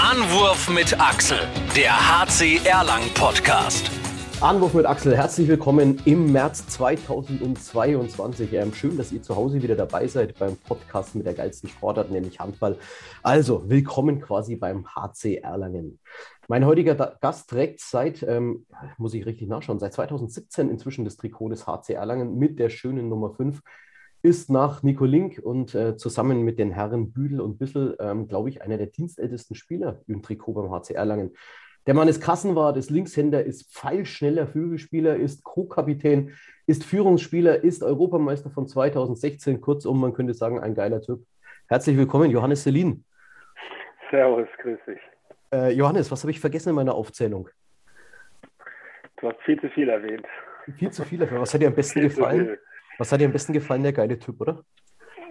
Anwurf mit Axel, der HC Erlangen Podcast. Anwurf mit Axel, herzlich willkommen im März 2022. Ähm, schön, dass ihr zu Hause wieder dabei seid beim Podcast mit der geilsten Sportart, nämlich Handball. Also, willkommen quasi beim HC Erlangen. Mein heutiger Gast trägt seit, ähm, muss ich richtig nachschauen, seit 2017 inzwischen das Trikot des HC Erlangen mit der schönen Nummer 5 ist nach Nico Link und äh, zusammen mit den Herren Büdel und Bissel, ähm, glaube ich, einer der dienstältesten Spieler im Trikot beim HC Erlangen. Der Mann ist Kassenwart, ist Linkshänder, ist pfeilschneller Flügelspieler, ist Co-Kapitän, ist Führungsspieler, ist Europameister von 2016. Kurzum, man könnte sagen, ein geiler Typ. Herzlich willkommen, Johannes Selin. Servus, grüß dich. Äh, Johannes, was habe ich vergessen in meiner Aufzählung? Du hast viel zu viel erwähnt. Viel zu viel Was hat dir am besten gefallen? Was hat dir am besten gefallen, der geile Typ, oder?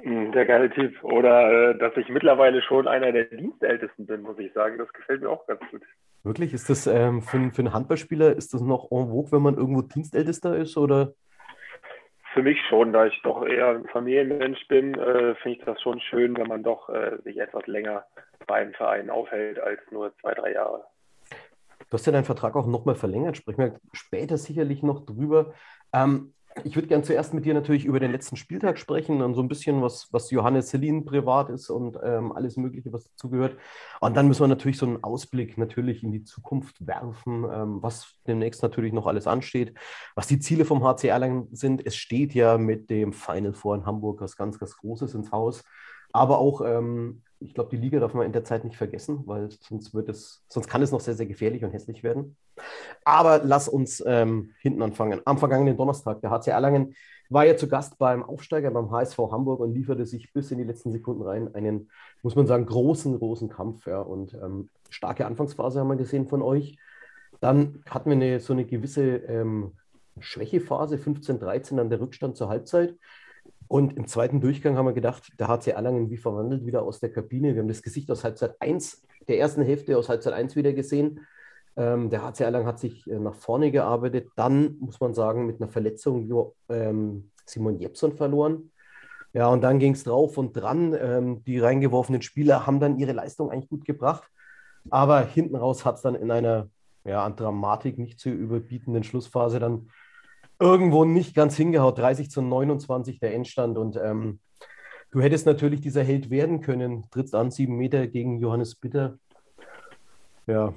Hm, der geile Typ. Oder äh, dass ich mittlerweile schon einer der Dienstältesten bin, muss ich sagen. Das gefällt mir auch ganz gut. Wirklich? Ist das ähm, für, für einen Handballspieler, ist das noch en vogue, wenn man irgendwo Dienstältester ist? Oder? Für mich schon, da ich doch eher ein Familienmensch bin, äh, finde ich das schon schön, wenn man doch äh, sich etwas länger beim Verein aufhält als nur zwei, drei Jahre. Du hast ja deinen Vertrag auch nochmal verlängert, sprechen wir später sicherlich noch drüber. Ähm, ich würde gerne zuerst mit dir natürlich über den letzten Spieltag sprechen und so ein bisschen, was, was Johannes Selin privat ist und ähm, alles Mögliche, was dazugehört. Und dann müssen wir natürlich so einen Ausblick natürlich in die Zukunft werfen, ähm, was demnächst natürlich noch alles ansteht, was die Ziele vom HC Erlangen sind. Es steht ja mit dem Final Four in Hamburg was ganz, ganz Großes ins Haus. Aber auch ähm, ich glaube, die Liga darf man in der Zeit nicht vergessen, weil sonst wird es, sonst kann es noch sehr, sehr gefährlich und hässlich werden. Aber lass uns ähm, hinten anfangen. Am vergangenen Donnerstag, der HC Erlangen war ja zu Gast beim Aufsteiger beim HSV Hamburg und lieferte sich bis in die letzten Sekunden rein einen, muss man sagen, großen, großen Kampf. Ja. Und ähm, starke Anfangsphase haben wir gesehen von euch. Dann hatten wir eine, so eine gewisse ähm, Schwächephase, 15, 13 an der Rückstand zur Halbzeit. Und im zweiten Durchgang haben wir gedacht, der HC Erlangen wie verwandelt wieder aus der Kabine. Wir haben das Gesicht aus Halbzeit 1, der ersten Hälfte aus Halbzeit 1 wieder gesehen. Ähm, der HC Erlangen hat sich äh, nach vorne gearbeitet. Dann, muss man sagen, mit einer Verletzung ähm, Simon Jepson verloren. Ja, und dann ging es drauf und dran. Ähm, die reingeworfenen Spieler haben dann ihre Leistung eigentlich gut gebracht. Aber hinten raus hat es dann in einer ja, an Dramatik nicht zu überbietenden Schlussphase dann irgendwo nicht ganz hingehaut. 30 zu 29 der Endstand. Und ähm, du hättest natürlich dieser Held werden können. Trittst an, sieben Meter gegen Johannes Bitter. Ja,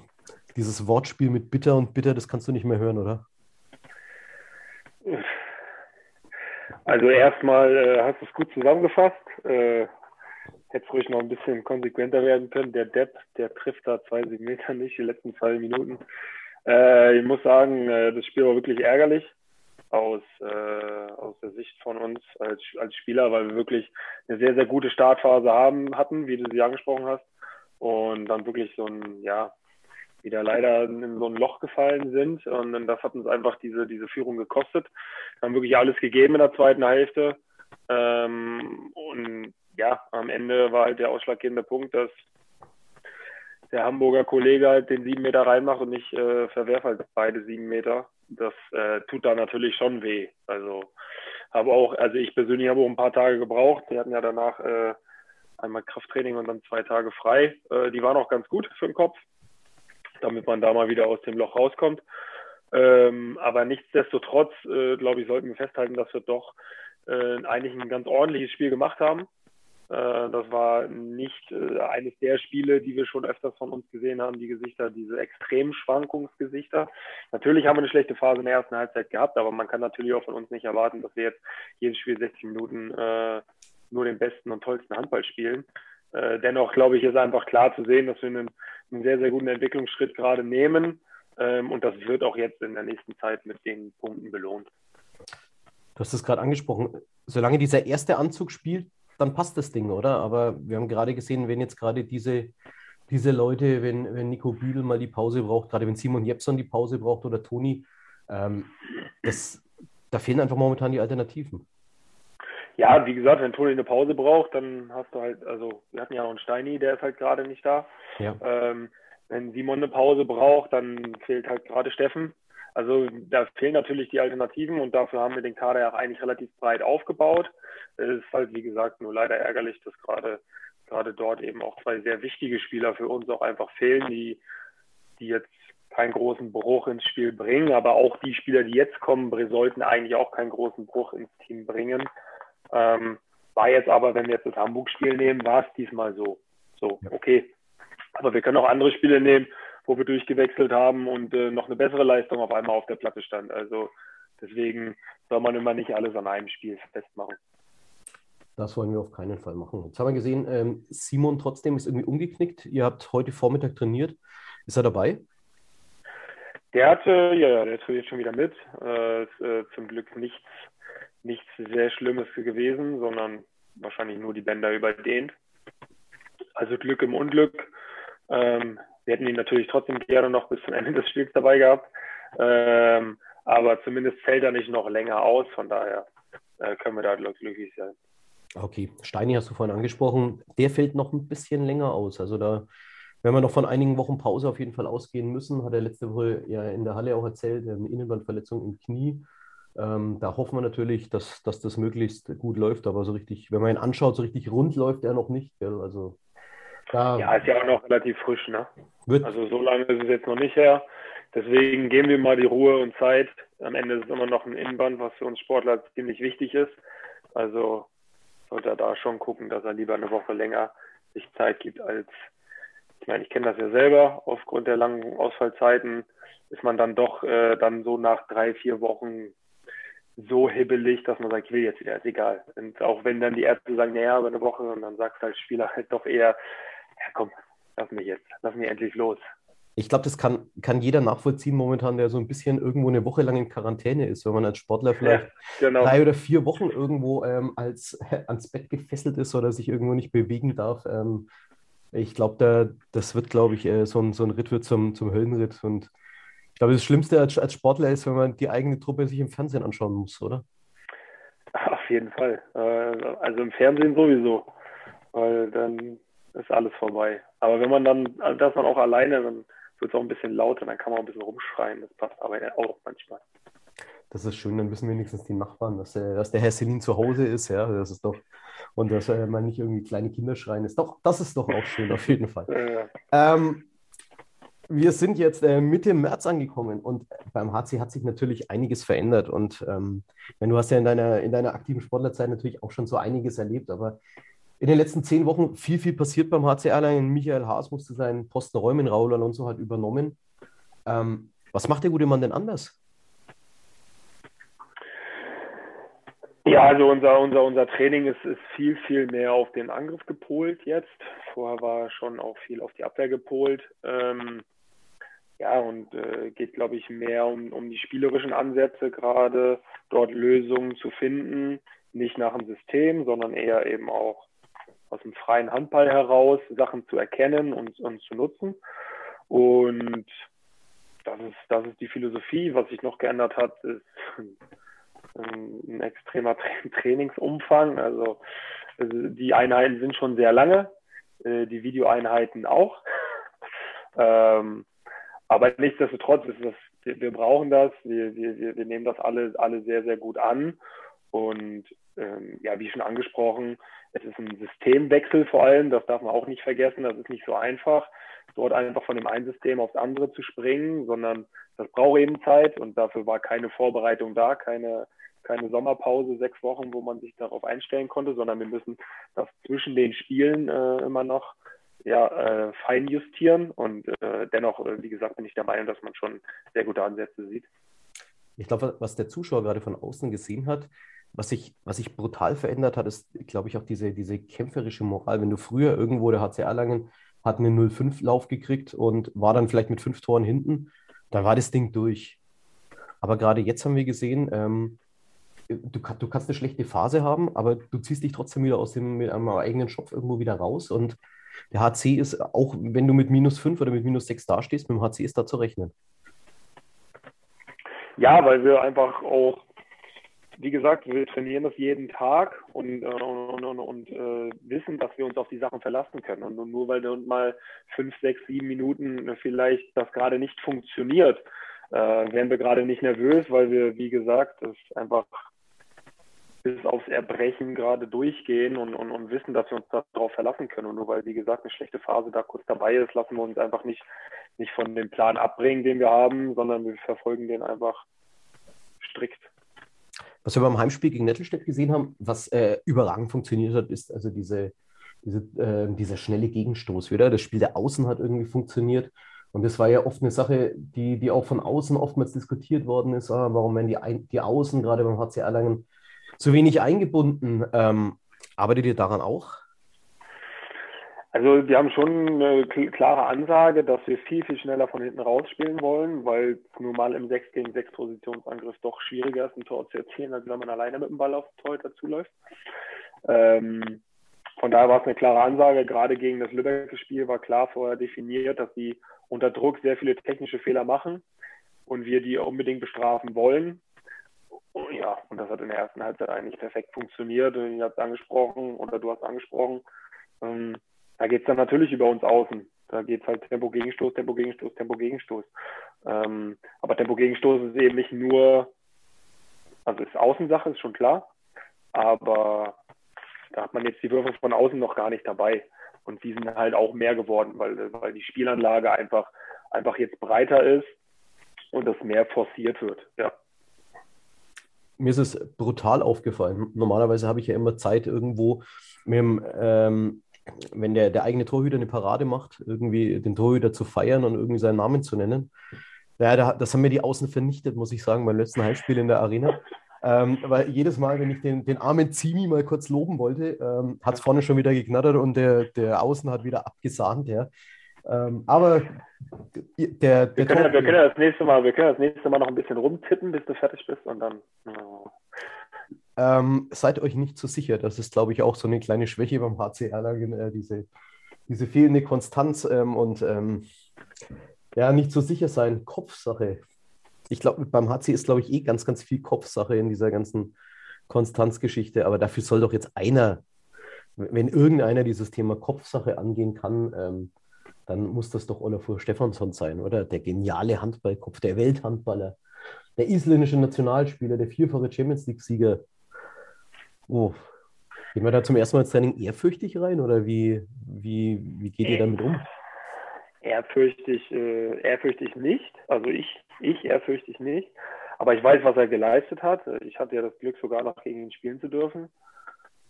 dieses Wortspiel mit Bitter und Bitter, das kannst du nicht mehr hören, oder? Also erstmal äh, hast du es gut zusammengefasst. Äh, hätte ruhig noch ein bisschen konsequenter werden können. Der Depp, der trifft da zwei Meter nicht, die letzten zwei Minuten. Äh, ich muss sagen, äh, das Spiel war wirklich ärgerlich aus, äh, aus der Sicht von uns als, als Spieler, weil wir wirklich eine sehr, sehr gute Startphase haben, hatten, wie du sie angesprochen hast. Und dann wirklich so ein, ja, wieder leider in so ein Loch gefallen sind. Und das hat uns einfach diese, diese Führung gekostet. Wir haben wirklich alles gegeben in der zweiten Hälfte. Ähm, und ja, am Ende war halt der ausschlaggebende Punkt, dass der Hamburger Kollege halt den sieben Meter reinmacht und ich äh, verwerfe halt beide sieben Meter das äh, tut da natürlich schon weh. Also habe auch, also ich persönlich habe auch ein paar Tage gebraucht. Wir hatten ja danach äh, einmal Krafttraining und dann zwei Tage frei. Äh, die waren auch ganz gut für den Kopf, damit man da mal wieder aus dem Loch rauskommt. Ähm, aber nichtsdestotrotz, äh, glaube ich, sollten wir festhalten, dass wir doch äh, eigentlich ein ganz ordentliches Spiel gemacht haben. Äh, das war nicht äh, eines der Spiele, die wir schon öfters von uns gesehen haben, die Gesichter, diese extremen Schwankungsgesichter. Natürlich haben wir eine schlechte Phase in der ersten Halbzeit gehabt, aber man kann natürlich auch von uns nicht erwarten, dass wir jetzt jedes Spiel 60 Minuten äh, nur den besten und tollsten Handball spielen. Dennoch glaube ich, ist einfach klar zu sehen, dass wir einen, einen sehr, sehr guten Entwicklungsschritt gerade nehmen. Ähm, und das wird auch jetzt in der nächsten Zeit mit den Punkten belohnt. Du hast es gerade angesprochen. Solange dieser erste Anzug spielt, dann passt das Ding, oder? Aber wir haben gerade gesehen, wenn jetzt gerade diese, diese Leute, wenn, wenn Nico Büdel mal die Pause braucht, gerade wenn Simon Jepson die Pause braucht oder Toni, ähm, das, da fehlen einfach momentan die Alternativen. Ja, wie gesagt, wenn Toni eine Pause braucht, dann hast du halt, also wir hatten ja noch einen Steini, der ist halt gerade nicht da. Ja. Ähm, wenn Simon eine Pause braucht, dann fehlt halt gerade Steffen. Also da fehlen natürlich die Alternativen und dafür haben wir den Kader ja eigentlich relativ breit aufgebaut. Es ist halt, wie gesagt, nur leider ärgerlich, dass gerade gerade dort eben auch zwei sehr wichtige Spieler für uns auch einfach fehlen, die, die jetzt keinen großen Bruch ins Spiel bringen, aber auch die Spieler, die jetzt kommen, sollten eigentlich auch keinen großen Bruch ins Team bringen. Ähm, war jetzt aber, wenn wir jetzt das Hamburg-Spiel nehmen, war es diesmal so. So, okay. Aber wir können auch andere Spiele nehmen, wo wir durchgewechselt haben und äh, noch eine bessere Leistung auf einmal auf der Platte stand. Also deswegen soll man immer nicht alles an einem Spiel festmachen. Das wollen wir auf keinen Fall machen. Jetzt haben wir gesehen, ähm, Simon trotzdem ist irgendwie umgeknickt. Ihr habt heute Vormittag trainiert. Ist er dabei? Der hatte, ja, der trainiert schon wieder mit. Äh, ist, äh, zum Glück nichts, nichts sehr Schlimmes gewesen, sondern wahrscheinlich nur die Bänder überdehnt. Also Glück im Unglück. Ähm, wir hätten ihn natürlich trotzdem gerne noch bis zum Ende des Spiels dabei gehabt. Ähm, aber zumindest fällt er nicht noch länger aus. Von daher äh, können wir da glücklich sein. Okay, Steini hast du vorhin angesprochen. Der fällt noch ein bisschen länger aus. Also da werden wir noch von einigen Wochen Pause auf jeden Fall ausgehen müssen. Hat er letzte Woche ja in der Halle auch erzählt, eine Innenbandverletzung im Knie. Ähm, da hoffen wir natürlich, dass, dass das möglichst gut läuft, aber so richtig, wenn man ihn anschaut, so richtig rund läuft er noch nicht. Gell? Also, da ja, ist ja auch noch relativ frisch. Ne? also so lange ist es jetzt noch nicht her. Deswegen geben wir mal die Ruhe und Zeit. Am Ende ist es immer noch ein Innenband, was für uns Sportler ziemlich wichtig ist. Also sollte er da schon gucken, dass er lieber eine Woche länger sich Zeit gibt als ich meine, ich kenne das ja selber, aufgrund der langen Ausfallzeiten ist man dann doch äh, dann so nach drei, vier Wochen so hibbelig, dass man sagt, ich will jetzt wieder, ist egal. Und auch wenn dann die Ärzte sagen, naja, aber eine Woche, und dann sagst du als Spieler halt doch eher, ja komm, lass mich jetzt, lass mich endlich los. Ich glaube, das kann, kann jeder nachvollziehen momentan, der so ein bisschen irgendwo eine Woche lang in Quarantäne ist, wenn man als Sportler vielleicht ja, genau. drei oder vier Wochen irgendwo ähm, als, ans Bett gefesselt ist oder sich irgendwo nicht bewegen darf. Ähm, ich glaube, da, das wird, glaube ich, äh, so, ein, so ein Ritt wird zum, zum Höllenritt. Und ich glaube, das Schlimmste als, als Sportler ist, wenn man die eigene Truppe sich im Fernsehen anschauen muss, oder? Auf jeden Fall. Äh, also im Fernsehen sowieso. Weil dann ist alles vorbei. Aber wenn man dann, also das man auch alleine, dann wird es auch ein bisschen lauter, dann kann man auch ein bisschen rumschreien. Das passt aber auch manchmal. Das ist schön, dann wissen wenigstens die Nachbarn, dass, der, dass der Herr Selin zu Hause ist. Ja, das ist doch und dass äh, man nicht irgendwie kleine Kinder schreien ist. Doch, das ist doch auch schön, auf jeden Fall. Ähm, wir sind jetzt äh, Mitte März angekommen und beim HC hat sich natürlich einiges verändert. Und ähm, du hast ja in deiner, in deiner aktiven Sportlerzeit natürlich auch schon so einiges erlebt, aber in den letzten zehn Wochen viel, viel passiert beim HC Erlangen. Michael Haas musste seinen Posten räumen, Raul Alonso hat übernommen. Ähm, was macht der gute Mann denn anders? Ja, also unser, unser, unser Training ist, ist viel, viel mehr auf den Angriff gepolt jetzt. Vorher war schon auch viel auf die Abwehr gepolt. Ähm, ja, und äh, geht, glaube ich, mehr um, um die spielerischen Ansätze gerade, dort Lösungen zu finden, nicht nach dem System, sondern eher eben auch aus dem freien Handball heraus Sachen zu erkennen und, und zu nutzen. Und das ist, das ist die Philosophie. Was sich noch geändert hat, ist ein extremer Trainingsumfang. Also, also die Einheiten sind schon sehr lange, äh, die Videoeinheiten auch. Ähm, aber nichtsdestotrotz ist das, wir brauchen das, wir, wir, wir nehmen das alle, alle sehr, sehr gut an. Und ähm, ja, wie schon angesprochen, es ist ein Systemwechsel vor allem, das darf man auch nicht vergessen, das ist nicht so einfach, dort einfach von dem einen System aufs andere zu springen, sondern das braucht eben Zeit und dafür war keine Vorbereitung da, keine, keine Sommerpause, sechs Wochen, wo man sich darauf einstellen konnte, sondern wir müssen das zwischen den Spielen äh, immer noch ja, äh, fein justieren. Und äh, dennoch, äh, wie gesagt, bin ich der Meinung, dass man schon sehr gute Ansätze sieht. Ich glaube, was der Zuschauer gerade von außen gesehen hat, was sich, was sich brutal verändert hat, ist, glaube ich, auch diese, diese kämpferische Moral. Wenn du früher irgendwo, der HC Erlangen hat einen 0-5-Lauf gekriegt und war dann vielleicht mit fünf Toren hinten, dann war das Ding durch. Aber gerade jetzt haben wir gesehen, ähm, du, du kannst eine schlechte Phase haben, aber du ziehst dich trotzdem wieder aus dem mit einem eigenen Schopf irgendwo wieder raus. Und der HC ist, auch wenn du mit minus 5 oder mit minus 6 dastehst, mit dem HC ist da zu rechnen. Ja, weil wir einfach auch, wie gesagt, wir trainieren das jeden Tag und, äh, und, und, und äh, wissen, dass wir uns auf die Sachen verlassen können. Und nur weil dann mal 5, 6, 7 Minuten vielleicht das gerade nicht funktioniert, äh, werden wir gerade nicht nervös, weil wir, wie gesagt, das einfach bis aufs Erbrechen gerade durchgehen und, und, und wissen, dass wir uns darauf verlassen können. Und nur weil, wie gesagt, eine schlechte Phase da kurz dabei ist, lassen wir uns einfach nicht, nicht von dem Plan abbringen, den wir haben, sondern wir verfolgen den einfach strikt. Was wir beim Heimspiel gegen Nettelstedt gesehen haben, was äh, überragend funktioniert hat, ist also diese, diese, äh, dieser schnelle Gegenstoß wieder. Das Spiel der Außen hat irgendwie funktioniert. Und das war ja oft eine Sache, die, die auch von außen oftmals diskutiert worden ist. Ah, warum werden die, die Außen gerade beim HC Erlangen zu wenig eingebunden? Ähm, arbeitet ihr daran auch? Also wir haben schon eine klare Ansage, dass wir viel, viel schneller von hinten rausspielen wollen, weil nun mal im 6 gegen 6 Positionsangriff doch schwieriger ist, ein Tor zu erzielen, als wenn man alleine mit dem Ball auf den Torhüter zuläuft. Ähm, von daher war es eine klare Ansage. Gerade gegen das Lübecker Spiel war klar vorher definiert, dass sie unter Druck sehr viele technische Fehler machen und wir die unbedingt bestrafen wollen. Ja, und das hat in der ersten Halbzeit eigentlich perfekt funktioniert. Ihr habt es angesprochen oder du hast angesprochen. Ähm, da geht es dann natürlich über uns außen. Da geht es halt Tempo Gegenstoß, Tempo Gegenstoß, Tempo Gegenstoß. Ähm, aber Tempo Gegenstoß ist eben nicht nur, also ist Außensache, ist schon klar. Aber da hat man jetzt die Würfe von außen noch gar nicht dabei. Und die sind halt auch mehr geworden, weil, weil die Spielanlage einfach, einfach jetzt breiter ist und das mehr forciert wird. Ja. Mir ist es brutal aufgefallen. Normalerweise habe ich ja immer Zeit, irgendwo mit dem, ähm, wenn der, der eigene Torhüter eine Parade macht, irgendwie den Torhüter zu feiern und irgendwie seinen Namen zu nennen. Ja, das haben mir die Außen vernichtet, muss ich sagen, beim letzten Heimspiel in der Arena. Ähm, weil jedes Mal, wenn ich den, den armen Zimi mal kurz loben wollte, ähm, hat es vorne schon wieder geknattert und der, der Außen hat wieder abgesahnt. Ja. Ähm, aber der, der wir, können wir, können das nächste Mal, wir können das nächste Mal noch ein bisschen rumtippen, bis du fertig bist und dann. Oh. Ähm, seid euch nicht so sicher. Das ist, glaube ich, auch so eine kleine Schwäche beim HC Erlangen, äh, diese, diese fehlende Konstanz ähm, und ähm, ja, nicht so sicher sein. Kopfsache ich glaube, beim HC ist, glaube ich, eh ganz, ganz viel Kopfsache in dieser ganzen Konstanzgeschichte. Aber dafür soll doch jetzt einer, wenn irgendeiner dieses Thema Kopfsache angehen kann, ähm, dann muss das doch Olafur Stefansson sein, oder? Der geniale Handballkopf, der Welthandballer, der isländische Nationalspieler, der vierfache Champions League-Sieger. Oh, gehen wir da zum ersten Mal ins Training ehrfürchtig rein oder wie, wie, wie geht ihr damit um? Ehrfürchtig, äh, ehrfürchtig nicht. Also ich, ich ehrfürchtig nicht. Aber ich weiß, was er geleistet hat. Ich hatte ja das Glück, sogar noch gegen ihn spielen zu dürfen.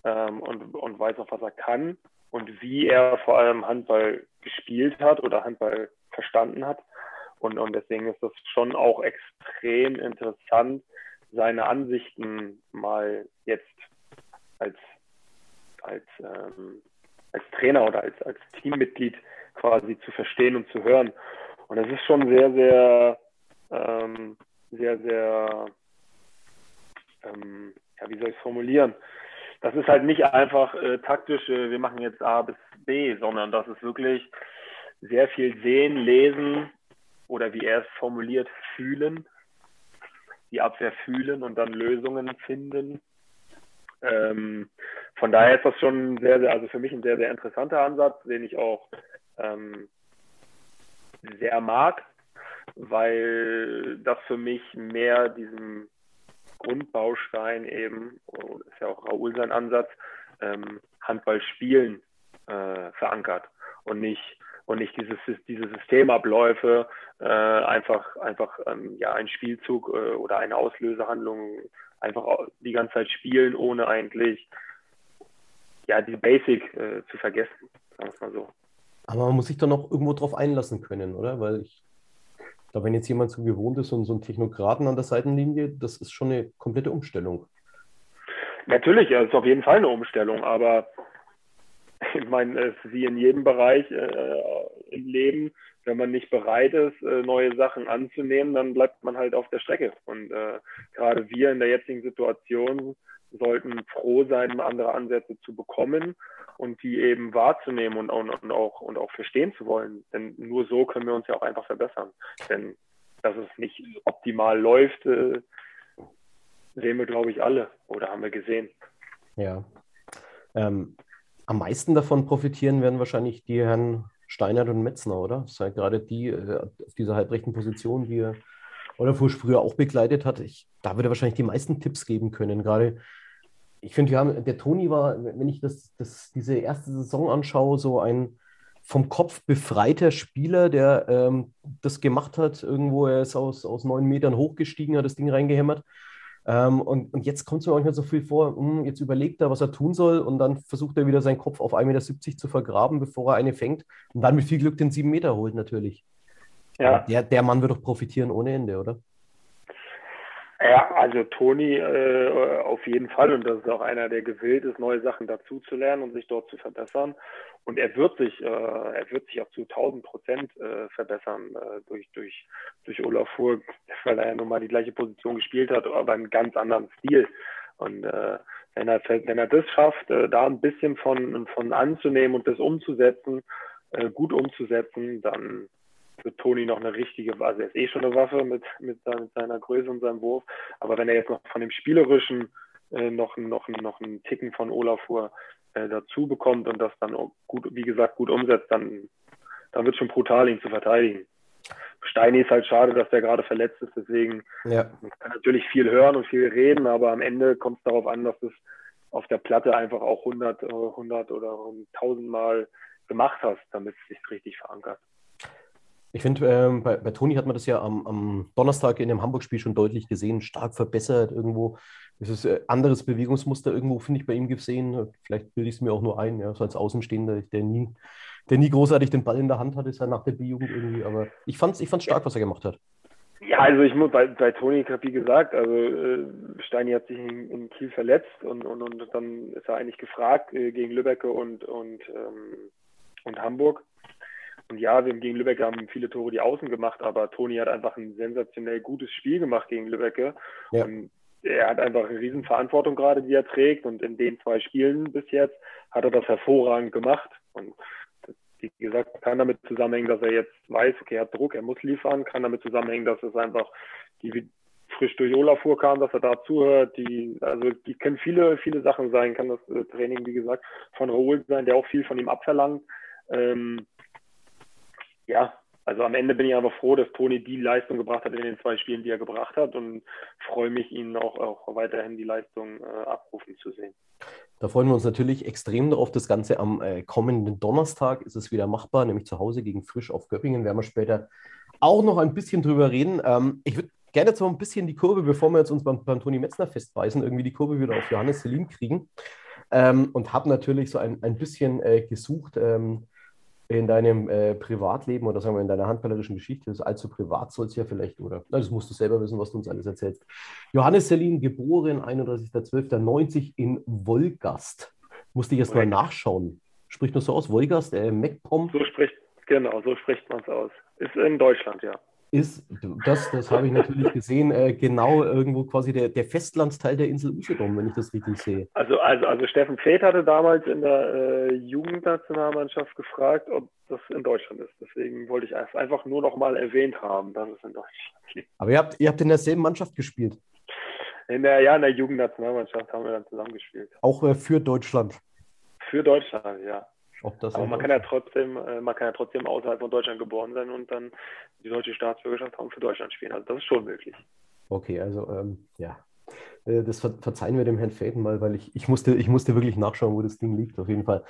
Ähm, und, und weiß auch, was er kann und wie er vor allem Handball gespielt hat oder Handball verstanden hat. Und, und deswegen ist das schon auch extrem interessant, seine Ansichten mal jetzt als, als, ähm, als Trainer oder als, als Teammitglied quasi zu verstehen und zu hören. Und es ist schon sehr, sehr, ähm, sehr, sehr, ähm, ja, wie soll ich es formulieren? Das ist halt nicht einfach äh, taktisch, äh, wir machen jetzt A bis B, sondern das ist wirklich sehr viel sehen, lesen oder wie er es formuliert, fühlen, die Abwehr fühlen und dann Lösungen finden. Ähm, von daher ist das schon sehr, sehr, also für mich ein sehr, sehr interessanter Ansatz, den ich auch ähm, sehr mag, weil das für mich mehr diesem Grundbaustein eben, ist ja auch Raoul sein Ansatz, ähm, Handball spielen äh, verankert und nicht und nicht dieses, diese Systemabläufe, äh, einfach, einfach ähm, ja, ein Spielzug äh, oder eine Auslösehandlung einfach die ganze Zeit spielen, ohne eigentlich ja, die Basic äh, zu vergessen, sagen wir es mal so. Aber man muss sich dann auch irgendwo drauf einlassen können, oder? Weil ich glaube, wenn jetzt jemand so gewohnt ist und so ein Technokraten an der Seitenlinie, das ist schon eine komplette Umstellung. Natürlich, ja, ist auf jeden Fall eine Umstellung, aber ich meine, es ist wie in jedem Bereich äh, im Leben, wenn man nicht bereit ist, äh, neue Sachen anzunehmen, dann bleibt man halt auf der Strecke. Und äh, gerade wir in der jetzigen Situation sollten froh sein, andere Ansätze zu bekommen und die eben wahrzunehmen und, und, und, auch, und auch verstehen zu wollen. Denn nur so können wir uns ja auch einfach verbessern. Denn dass es nicht optimal läuft, äh, sehen wir, glaube ich, alle oder haben wir gesehen. Ja. Ähm, am meisten davon profitieren werden wahrscheinlich die Herren Steinert und Metzner, oder? Das sind gerade die äh, auf dieser halbrechten Position, die er oder früher auch begleitet hat. Ich, da würde er wahrscheinlich die meisten Tipps geben können. Gerade ich finde, der Toni war, wenn ich das, das, diese erste Saison anschaue, so ein vom Kopf befreiter Spieler, der ähm, das gemacht hat. Irgendwo, er ist aus, aus neun Metern hochgestiegen, hat das Ding reingehämmert. Ähm, und, und jetzt kommt es mir manchmal so viel vor, mh, hm, jetzt überlegt er, was er tun soll und dann versucht er wieder seinen Kopf auf 1,70 Meter zu vergraben, bevor er eine fängt und dann mit viel Glück den 7 Meter holt natürlich. Ja. Der, der Mann wird doch profitieren ohne Ende, oder? Ja, also Toni äh, auf jeden Fall und das ist auch einer, der gewillt ist, neue Sachen dazu zu lernen und sich dort zu verbessern. Und er wird sich, äh, er wird sich auch zu 1000 Prozent äh, verbessern äh, durch durch durch Olaf Furg, weil er ja nun mal die gleiche Position gespielt hat, aber einen ganz anderen Stil. Und äh, wenn er wenn er das schafft, äh, da ein bisschen von von anzunehmen und das umzusetzen, äh, gut umzusetzen, dann wird Toni noch eine richtige, also er ist eh schon eine Waffe mit, mit, seiner Größe und seinem Wurf, aber wenn er jetzt noch von dem Spielerischen äh, noch, noch, noch einen Ticken von Olafur äh, dazu bekommt und das dann gut, wie gesagt, gut umsetzt, dann, dann wird schon brutal, ihn zu verteidigen. Steini ist halt schade, dass der gerade verletzt ist, deswegen ja. man kann natürlich viel hören und viel reden, aber am Ende kommt es darauf an, dass du es auf der Platte einfach auch 100, 100 oder 1000 Mal gemacht hast, damit es sich richtig verankert. Ich finde, ähm, bei, bei Toni hat man das ja am, am Donnerstag in dem Hamburg-Spiel schon deutlich gesehen, stark verbessert irgendwo. Es ist ein äh, anderes Bewegungsmuster irgendwo, finde ich, bei ihm gesehen. Vielleicht bilde ich es mir auch nur ein, ja, so als Außenstehender, der nie, der nie großartig den Ball in der Hand hat, ist ja nach der B-Jugend irgendwie. Aber ich fand es ich fand's stark, was er gemacht hat. Ja, also ich muss bei, bei Toni, wie gesagt, also äh, Steini hat sich in, in, Kiel verletzt und, und, und dann ist er eigentlich gefragt äh, gegen Lübbecke und, und, ähm, und Hamburg. Und ja, wir gegen Lübeck haben viele Tore die Außen gemacht, aber Toni hat einfach ein sensationell gutes Spiel gemacht gegen Lübeck. Ja. Und er hat einfach eine Riesenverantwortung gerade, die er trägt. Und in den zwei Spielen bis jetzt hat er das hervorragend gemacht. Und wie gesagt, kann damit zusammenhängen, dass er jetzt weiß, okay, er hat Druck, er muss liefern, kann damit zusammenhängen, dass es einfach die frisch durch Olafur kam, dass er da zuhört. Die, also die können viele, viele Sachen sein, kann das äh, Training, wie gesagt, von Raoul sein, der auch viel von ihm abverlangt. Ähm, ja, also am Ende bin ich aber froh, dass Toni die Leistung gebracht hat in den zwei Spielen, die er gebracht hat und freue mich, ihn auch, auch weiterhin die Leistung äh, abrufen zu sehen. Da freuen wir uns natürlich extrem darauf. Das Ganze am äh, kommenden Donnerstag ist es wieder machbar, nämlich zu Hause gegen Frisch auf Göppingen. Werden wir später auch noch ein bisschen drüber reden. Ähm, ich würde gerne jetzt noch ein bisschen die Kurve, bevor wir jetzt uns beim, beim Toni Metzner festbeißen, irgendwie die Kurve wieder auf Johannes Selin kriegen. Ähm, und habe natürlich so ein, ein bisschen äh, gesucht. Ähm, in deinem äh, Privatleben oder sagen wir in deiner handballerischen Geschichte, das ist allzu privat soll es ja vielleicht, oder na, das musst du selber wissen, was du uns alles erzählst. Johannes Selin, geboren 31.12.90 in Wolgast. Musste ich erst mal nachschauen. Spricht nur so aus, Wolgast, äh, MacPom? So spricht, genau, so spricht man es aus. Ist in Deutschland, ja ist, das, das habe ich natürlich gesehen, äh, genau irgendwo quasi der, der Festlandsteil der Insel Usedom, wenn ich das richtig sehe. Also, also, also Steffen Feth hatte damals in der äh, Jugendnationalmannschaft gefragt, ob das in Deutschland ist. Deswegen wollte ich es einfach nur noch mal erwähnt haben, dass es in Deutschland liegt. Aber ihr habt, ihr habt in derselben Mannschaft gespielt? In der, ja, in der Jugendnationalmannschaft haben wir dann zusammengespielt. Auch äh, für Deutschland? Für Deutschland, ja. Aber man kann ja trotzdem, äh, man kann ja trotzdem außerhalb von Deutschland geboren sein und dann die deutsche Staatsbürgerschaft haben für Deutschland spielen. Also das ist schon möglich. Okay, also ähm, ja. Äh, das verzeihen wir dem Herrn Fäden mal, weil ich, ich, musste, ich musste wirklich nachschauen, wo das Ding liegt, auf jeden Fall.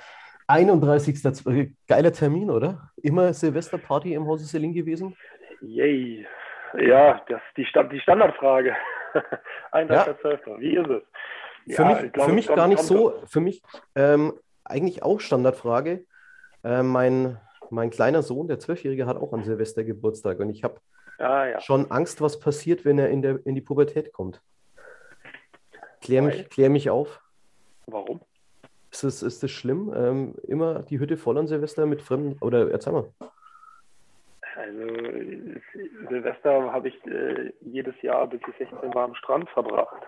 31. Äh, geiler Termin, oder? Immer Silvesterparty im Hause Selin gewesen? Yay. Ja, das ist die, Stand, die Standardfrage. 31.12. Ja. Wie ist es? Für ja, mich, glaube, für mich gar nicht so, für mich ähm, eigentlich auch Standardfrage. Äh, mein, mein kleiner Sohn, der Zwölfjährige, hat auch an Silvester Geburtstag und ich habe ah, ja. schon Angst, was passiert, wenn er in, der, in die Pubertät kommt. Klär mich, klär mich auf. Warum? Ist das, ist das schlimm? Ähm, immer die Hütte voll an Silvester mit Fremden? Oder erzähl mal. Also Silvester habe ich äh, jedes Jahr, bis ich 16 war, am Strand verbracht.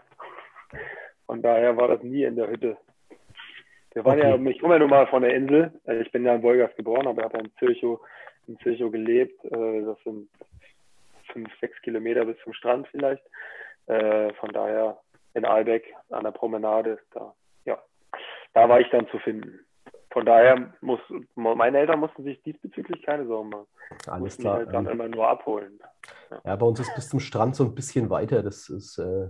Von daher war das nie in der Hütte. Wir waren okay. ja, ich komme ja nun mal von der Insel. Äh, ich bin ja in Wolgast geboren, aber habe in Zürchow, in Zürchow gelebt. Äh, das sind fünf, sechs Kilometer bis zum Strand vielleicht. Äh, von daher in Albeck an der Promenade, da, ja, da war ich dann zu finden. Von daher muss, meine Eltern mussten sich diesbezüglich keine Sorgen machen. Alles klar. Halt dann ähm, immer nur abholen. Ja. ja. bei uns ist bis zum Strand so ein bisschen weiter. Das ist, äh,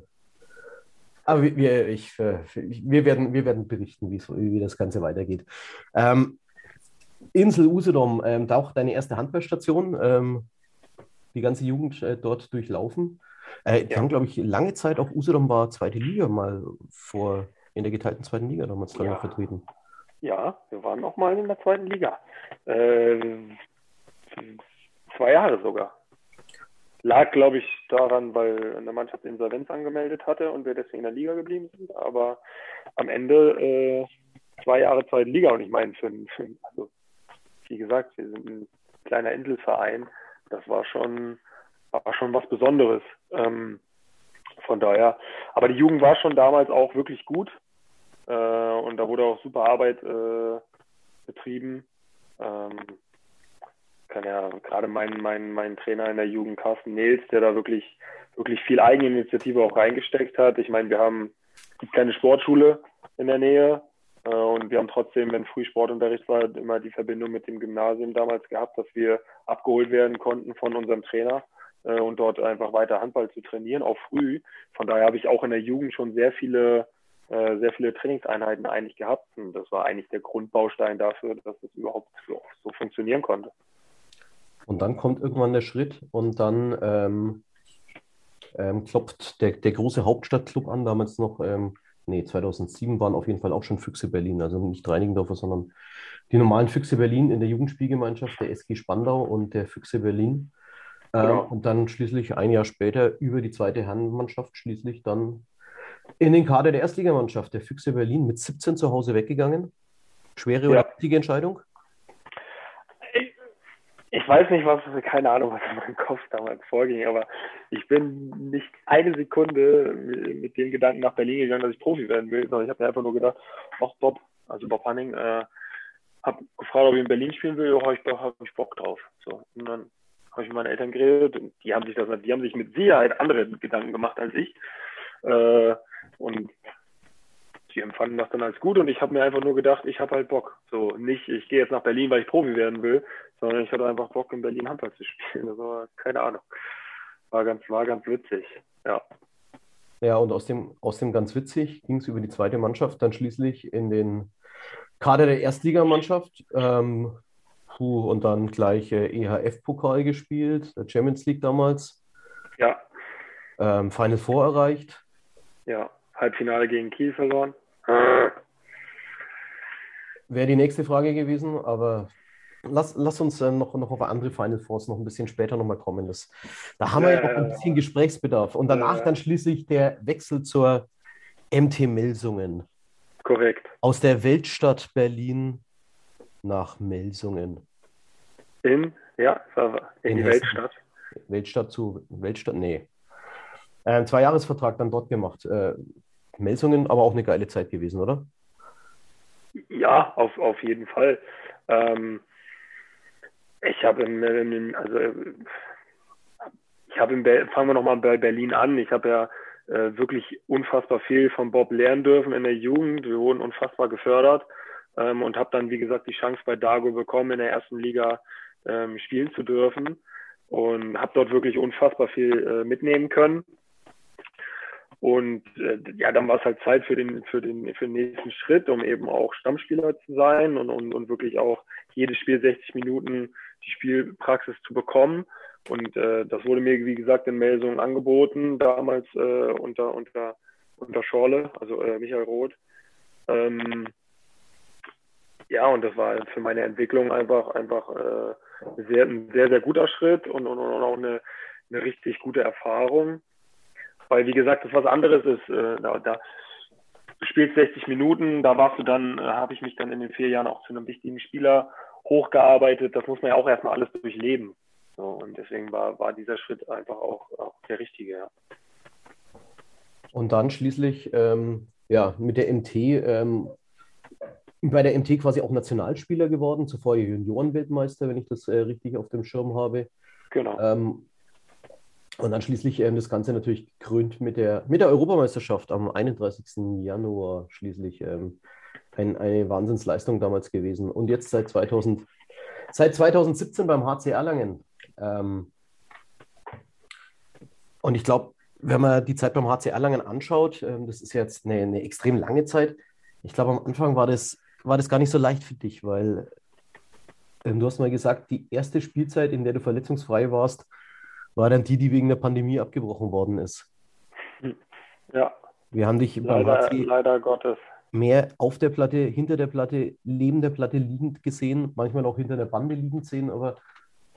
Aber wir, ich, äh, wir, werden, wir werden berichten, wie das Ganze weitergeht. Ähm, Insel Usedom, ähm, da auch deine erste Handballstation, ähm, die ganze Jugend äh, dort durchlaufen. Äh, ja. haben, glaube ich, lange Zeit auch Usedom war zweite Liga mal vor, in der geteilten zweiten Liga damals ja. vertreten. Ja, wir waren auch mal in der zweiten Liga. Äh, zwei Jahre sogar. Lag, glaube ich, daran, weil eine Mannschaft Insolvenz angemeldet hatte und wir deswegen in der Liga geblieben sind. Aber am Ende äh, zwei Jahre zweite Liga und ich meine, für, für, also, wie gesagt, wir sind ein kleiner Inselverein. Das war schon, war schon was Besonderes. Ähm, von daher, aber die Jugend war schon damals auch wirklich gut. Äh, und da wurde auch super Arbeit äh, betrieben. Ähm, kann ja gerade mein, mein, mein Trainer in der Jugend, Carsten Nils, der da wirklich, wirklich viel Eigeninitiative auch reingesteckt hat. Ich meine, wir haben eine kleine Sportschule in der Nähe äh, und wir haben trotzdem, wenn früh Sportunterricht war, immer die Verbindung mit dem Gymnasium damals gehabt, dass wir abgeholt werden konnten von unserem Trainer äh, und dort einfach weiter Handball zu trainieren, auch früh. Von daher habe ich auch in der Jugend schon sehr viele äh, sehr viele Trainingseinheiten eigentlich gehabt. Und das war eigentlich der Grundbaustein dafür, dass es überhaupt so, so funktionieren konnte. Und dann kommt irgendwann der Schritt und dann ähm, ähm, klopft der, der große Hauptstadtclub an, damals noch, ähm, nee, 2007 waren auf jeden Fall auch schon Füchse Berlin, also nicht Reinigendorfer, sondern die normalen Füchse Berlin in der Jugendspielgemeinschaft, der SG Spandau und der Füchse Berlin. Ähm, genau. Und dann schließlich ein Jahr später über die zweite Herrenmannschaft schließlich dann in den Kader der Erstligamannschaft, der Füchse Berlin, mit 17 zu Hause weggegangen. Schwere oder richtige Entscheidung? Ich weiß nicht, was, keine Ahnung, was in meinem Kopf damals vorging, aber ich bin nicht eine Sekunde mit dem Gedanken nach Berlin gegangen, dass ich Profi werden will, sondern ich habe mir einfach nur gedacht, ach Bob, also Bob Hanning, äh, habe gefragt, ob ich in Berlin spielen will, habe ich, hab ich Bock drauf. So, und dann habe ich mit meinen Eltern geredet und die haben sich das, die haben sich mit Sicherheit andere Gedanken gemacht als ich. Äh, und die empfanden das dann als gut und ich habe mir einfach nur gedacht, ich habe halt Bock. So nicht, ich gehe jetzt nach Berlin, weil ich Profi werden will, sondern ich hatte einfach Bock, in Berlin Handball zu spielen. Also keine Ahnung. War ganz, war ganz witzig. Ja. Ja, und aus dem, aus dem ganz witzig ging es über die zweite Mannschaft dann schließlich in den Kader der Erstligamannschaft. Ähm, puh, und dann gleich äh, EHF-Pokal gespielt, der Champions League damals. Ja. Ähm, Final Four erreicht. Ja, Halbfinale gegen Kiel verloren. Wäre die nächste Frage gewesen, aber lass, lass uns äh, noch, noch auf andere Final Fours noch ein bisschen später nochmal kommen. Das, da haben wir ja noch ein bisschen Gesprächsbedarf. Und danach dann schließlich der Wechsel zur MT Melsungen. Korrekt. Aus der Weltstadt Berlin nach Melsungen. In, ja, in, in die Hessen. Weltstadt. Weltstadt zu Weltstadt, nee. Äh, zwei Jahresvertrag dann dort gemacht. Äh, Melsungen, aber auch eine geile Zeit gewesen, oder? Ja, auf, auf jeden Fall. Ähm, ich habe in, also ich habe Ber fangen wir nochmal bei Berlin an. Ich habe ja äh, wirklich unfassbar viel von Bob lernen dürfen in der Jugend. Wir wurden unfassbar gefördert ähm, und habe dann, wie gesagt, die Chance bei Dago bekommen, in der ersten Liga ähm, spielen zu dürfen und habe dort wirklich unfassbar viel äh, mitnehmen können. Und äh, ja, dann war es halt Zeit für den, für, den, für den nächsten Schritt, um eben auch Stammspieler zu sein und, und, und wirklich auch jedes Spiel 60 Minuten die Spielpraxis zu bekommen. Und äh, das wurde mir, wie gesagt, in Melsungen angeboten, damals äh, unter, unter, unter Schorle, also äh, Michael Roth. Ähm, ja, und das war für meine Entwicklung einfach, einfach äh, sehr, ein sehr, sehr guter Schritt und, und, und auch eine, eine richtig gute Erfahrung. Weil, wie gesagt, das was anderes ist. Äh, da, da, du spielst 60 Minuten, da warst du dann, äh, habe ich mich dann in den vier Jahren auch zu einem wichtigen Spieler hochgearbeitet. Das muss man ja auch erstmal alles durchleben. So, und deswegen war, war dieser Schritt einfach auch, auch der richtige. Ja. Und dann schließlich ähm, ja, mit der MT, ähm, bei der MT quasi auch Nationalspieler geworden, zuvor Juniorenweltmeister, wenn ich das äh, richtig auf dem Schirm habe. Genau. Ähm, und dann schließlich ähm, das Ganze natürlich gekrönt mit der, mit der Europameisterschaft am 31. Januar schließlich. Ähm, ein, eine Wahnsinnsleistung damals gewesen. Und jetzt seit, 2000, seit 2017 beim HC Erlangen. Ähm, und ich glaube, wenn man die Zeit beim HC Erlangen anschaut, ähm, das ist jetzt eine, eine extrem lange Zeit. Ich glaube, am Anfang war das, war das gar nicht so leicht für dich, weil ähm, du hast mal gesagt, die erste Spielzeit, in der du verletzungsfrei warst, war dann die, die wegen der Pandemie abgebrochen worden ist. Ja. Wir haben dich beim leider, HC leider Gottes. mehr auf der Platte, hinter der Platte, neben der Platte liegend gesehen, manchmal auch hinter der Bande liegend sehen, aber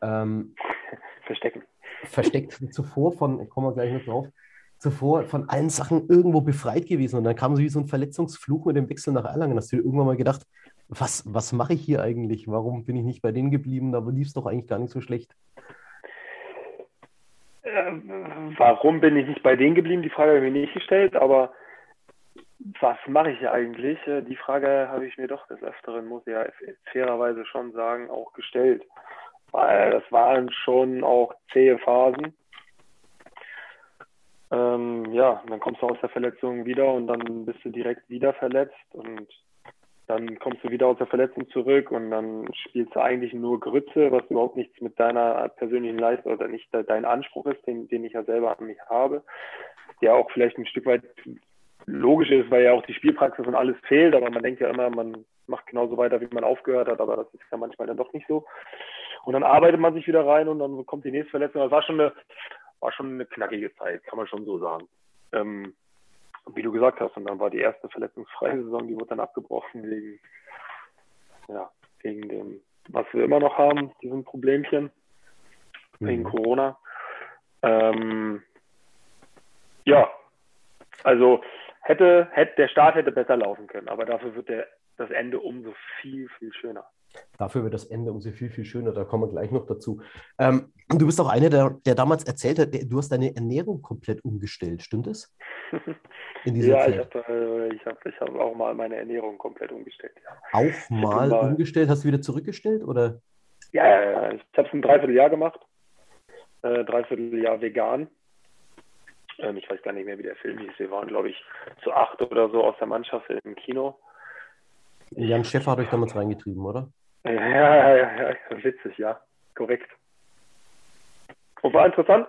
ähm, verstecken. Versteckt zuvor von, kommen wir gleich noch drauf, zuvor von allen Sachen irgendwo befreit gewesen. Und dann kam so wie so ein Verletzungsfluch mit dem Wechsel nach Erlangen. Hast du dir irgendwann mal gedacht, was, was mache ich hier eigentlich? Warum bin ich nicht bei denen geblieben? Da lief es doch eigentlich gar nicht so schlecht. Äh, warum bin ich nicht bei denen geblieben? Die Frage habe ich mir nicht gestellt, aber was mache ich eigentlich? Äh, die Frage habe ich mir doch des Öfteren, muss ich ja fairerweise schon sagen, auch gestellt. Weil das waren schon auch zähe Phasen. Ähm, ja, dann kommst du aus der Verletzung wieder und dann bist du direkt wieder verletzt und dann kommst du wieder aus der Verletzung zurück und dann spielst du eigentlich nur Grütze, was überhaupt nichts mit deiner persönlichen Leistung oder nicht dein Anspruch ist, den, den ich ja selber an mich habe, der auch vielleicht ein Stück weit logisch ist, weil ja auch die Spielpraxis und alles fehlt, aber man denkt ja immer, man macht genauso weiter, wie man aufgehört hat, aber das ist ja manchmal dann doch nicht so. Und dann arbeitet man sich wieder rein und dann kommt die nächste Verletzung. Das war schon eine, war schon eine knackige Zeit, kann man schon so sagen. Ähm, wie du gesagt hast, und dann war die erste verletzungsfreie Saison, die wurde dann abgebrochen wegen, ja, wegen dem, was wir immer noch haben, diesen Problemchen, mhm. wegen Corona. Ähm, ja, also hätte, hätte, der Start hätte besser laufen können, aber dafür wird der, das Ende umso viel, viel schöner. Dafür wird das Ende umso viel, viel schöner. Da kommen wir gleich noch dazu. Ähm, du bist auch einer, der, der damals erzählt hat, du hast deine Ernährung komplett umgestellt. Stimmt es? ja, Zeit? ich habe äh, ich hab, ich hab auch mal meine Ernährung komplett umgestellt. Ja. Auch mal, mal umgestellt? Hast du wieder zurückgestellt? Oder? Ja, ja, ja. ich habe es ein Dreivierteljahr gemacht. Äh, Dreivierteljahr vegan. Ähm, ich weiß gar nicht mehr, wie der Film hieß. Wir waren, glaube ich, zu acht oder so aus der Mannschaft im Kino. Jan Schäfer hat euch damals reingetrieben, oder? Ja, ja, ja, witzig, ja, korrekt. Und war interessant.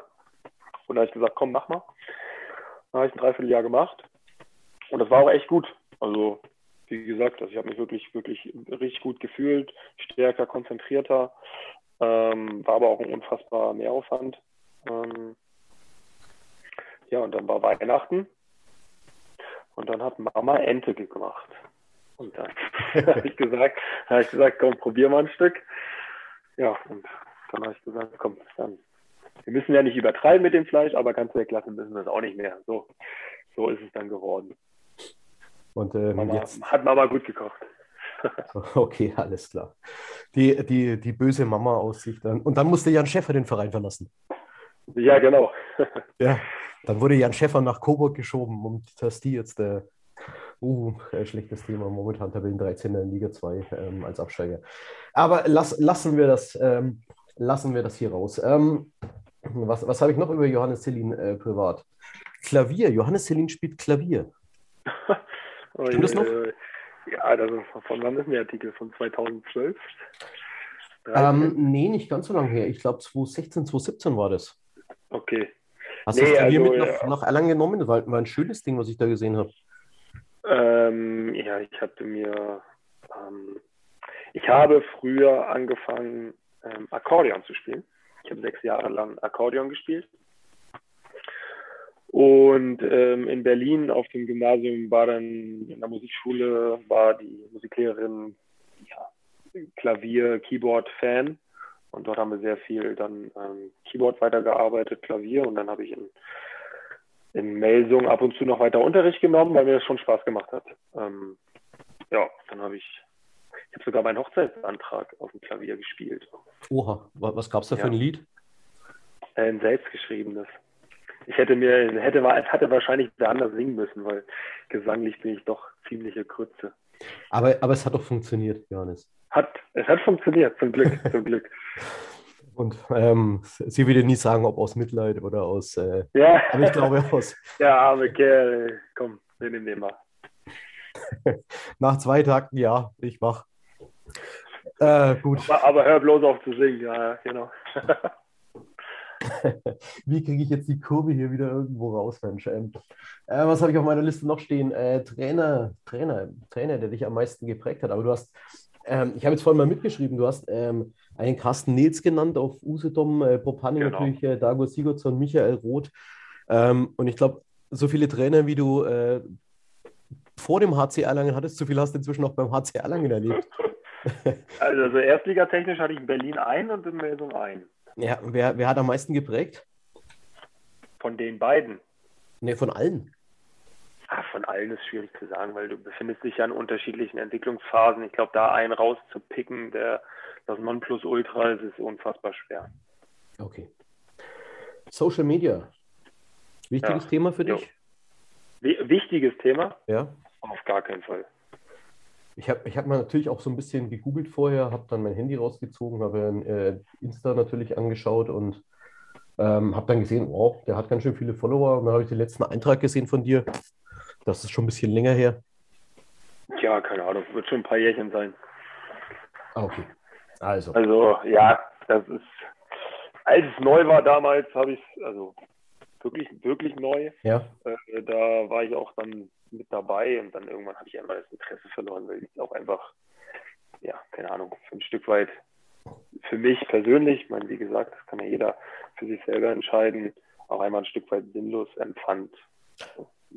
Und da habe ich gesagt, komm, mach mal. Dann habe ich ein Dreivierteljahr gemacht. Und das war auch echt gut. Also, wie gesagt, also ich habe mich wirklich, wirklich richtig gut gefühlt, stärker, konzentrierter. Ähm, war aber auch ein unfassbarer Mehraufwand. Ähm, ja, und dann war Weihnachten. Und dann hat Mama Ente gemacht. Und dann habe ich gesagt, habe ich gesagt, komm, probier mal ein Stück. Ja, und dann habe ich gesagt, komm, dann. Wir müssen ja nicht übertreiben mit dem Fleisch, aber ganz weglassen müssen wir es auch nicht mehr. So, so ist es dann geworden. Und ähm, Mama, jetzt... hat Mama gut gekocht. okay, alles klar. Die, die, die böse Mama aus sich dann. Und dann musste Jan Schäfer den Verein verlassen. Ja, genau. ja, dann wurde Jan Schäfer nach Coburg geschoben und dass die jetzt der Uh, schlechtes Thema. Momentan Tabellen 13 in Liga 2 ähm, als Absteiger. Aber lass, lassen, wir das, ähm, lassen wir das hier raus. Ähm, was was habe ich noch über Johannes Celine äh, privat? Klavier. Johannes Celine spielt Klavier. Stimmt das noch? Ja, das ist, von wann ist der Artikel? Von 2012? Ähm, nee, nicht ganz so lange her. Ich glaube 2016, 2017 war das. Okay. Hast du das Klavier also, mit nach, nach Erlangen genommen? Das war, war ein schönes Ding, was ich da gesehen habe. Ähm, ja, ich hatte mir, ähm, ich habe früher angefangen, ähm, Akkordeon zu spielen. Ich habe sechs Jahre lang Akkordeon gespielt. Und ähm, in Berlin auf dem Gymnasium war dann in der Musikschule war die Musiklehrerin ja, Klavier, Keyboard-Fan. Und dort haben wir sehr viel dann ähm, Keyboard weitergearbeitet, Klavier. Und dann habe ich in in Melsung ab und zu noch weiter Unterricht genommen, weil mir das schon Spaß gemacht hat. Ähm, ja, dann habe ich, ich habe sogar meinen Hochzeitsantrag auf dem Klavier gespielt. Oha, was gab es da ja. für ein Lied? Ein selbstgeschriebenes. Ich hätte mir, hätte, hatte wahrscheinlich anders singen müssen, weil gesanglich bin ich doch ziemliche Krütze. Aber, aber es hat doch funktioniert, Johannes. Hat, es hat funktioniert, zum Glück, zum Glück. Und ähm, sie würde nie sagen, ob aus Mitleid oder aus. Äh, ja. Aber ich glaube aus. Ja, arme Kerl. Komm, wir nehmen den mal. Nach zwei Takten, ja, ich mach. Äh, gut. Aber, aber, hör bloß auf zu singen, ja, genau. wie kriege ich jetzt die Kurve hier wieder irgendwo raus, Mensch? Ähm, äh, was habe ich auf meiner Liste noch stehen? Äh, Trainer, Trainer, Trainer, der dich am meisten geprägt hat. Aber du hast, ähm, ich habe jetzt vorhin mal mitgeschrieben, du hast ähm, einen Carsten Nils genannt auf Usedom, äh, Popani Genau. natürlich, äh, Dago Sigurdsson, Michael Roth. Ähm, und ich glaube, so viele Trainer, wie du äh, vor dem HC Erlangen hattest, so viel hast du inzwischen auch beim HC Erlangen erlebt. Also, also erstligatechnisch hatte ich in Berlin ein und in Melsung ein. Ja, wer, wer hat am meisten geprägt? Von den beiden. Ne, von allen. Von allen ist schwierig zu sagen, weil du befindest dich ja in unterschiedlichen Entwicklungsphasen. Ich glaube, da einen rauszupicken, der das Nonplusultra ist, ist unfassbar schwer. Okay. Social Media. Wichtiges Ja. Thema für dich? Wi- Wichtiges Thema? Ja. Auf gar keinen Fall. Ich habe ich hab mal natürlich auch so ein bisschen gegoogelt vorher, habe dann mein Handy rausgezogen, habe äh, Insta natürlich angeschaut und ähm, habe dann gesehen, wow, der hat ganz schön viele Follower. Und dann habe ich den letzten Eintrag gesehen von dir. Das ist schon ein bisschen länger her. Tja, keine Ahnung, wird schon ein paar Jährchen sein. Ah, okay. Also, Also, ja, das ist, als es neu war damals, habe ich es, also wirklich, wirklich neu. ja. Äh, da war ich auch dann mit dabei und dann irgendwann habe ich einmal das Interesse verloren, weil ich auch einfach, ja, keine Ahnung, ein Stück weit für mich persönlich, ich meine, wie gesagt, das kann ja jeder für sich selber entscheiden, auch einmal ein Stück weit sinnlos empfand.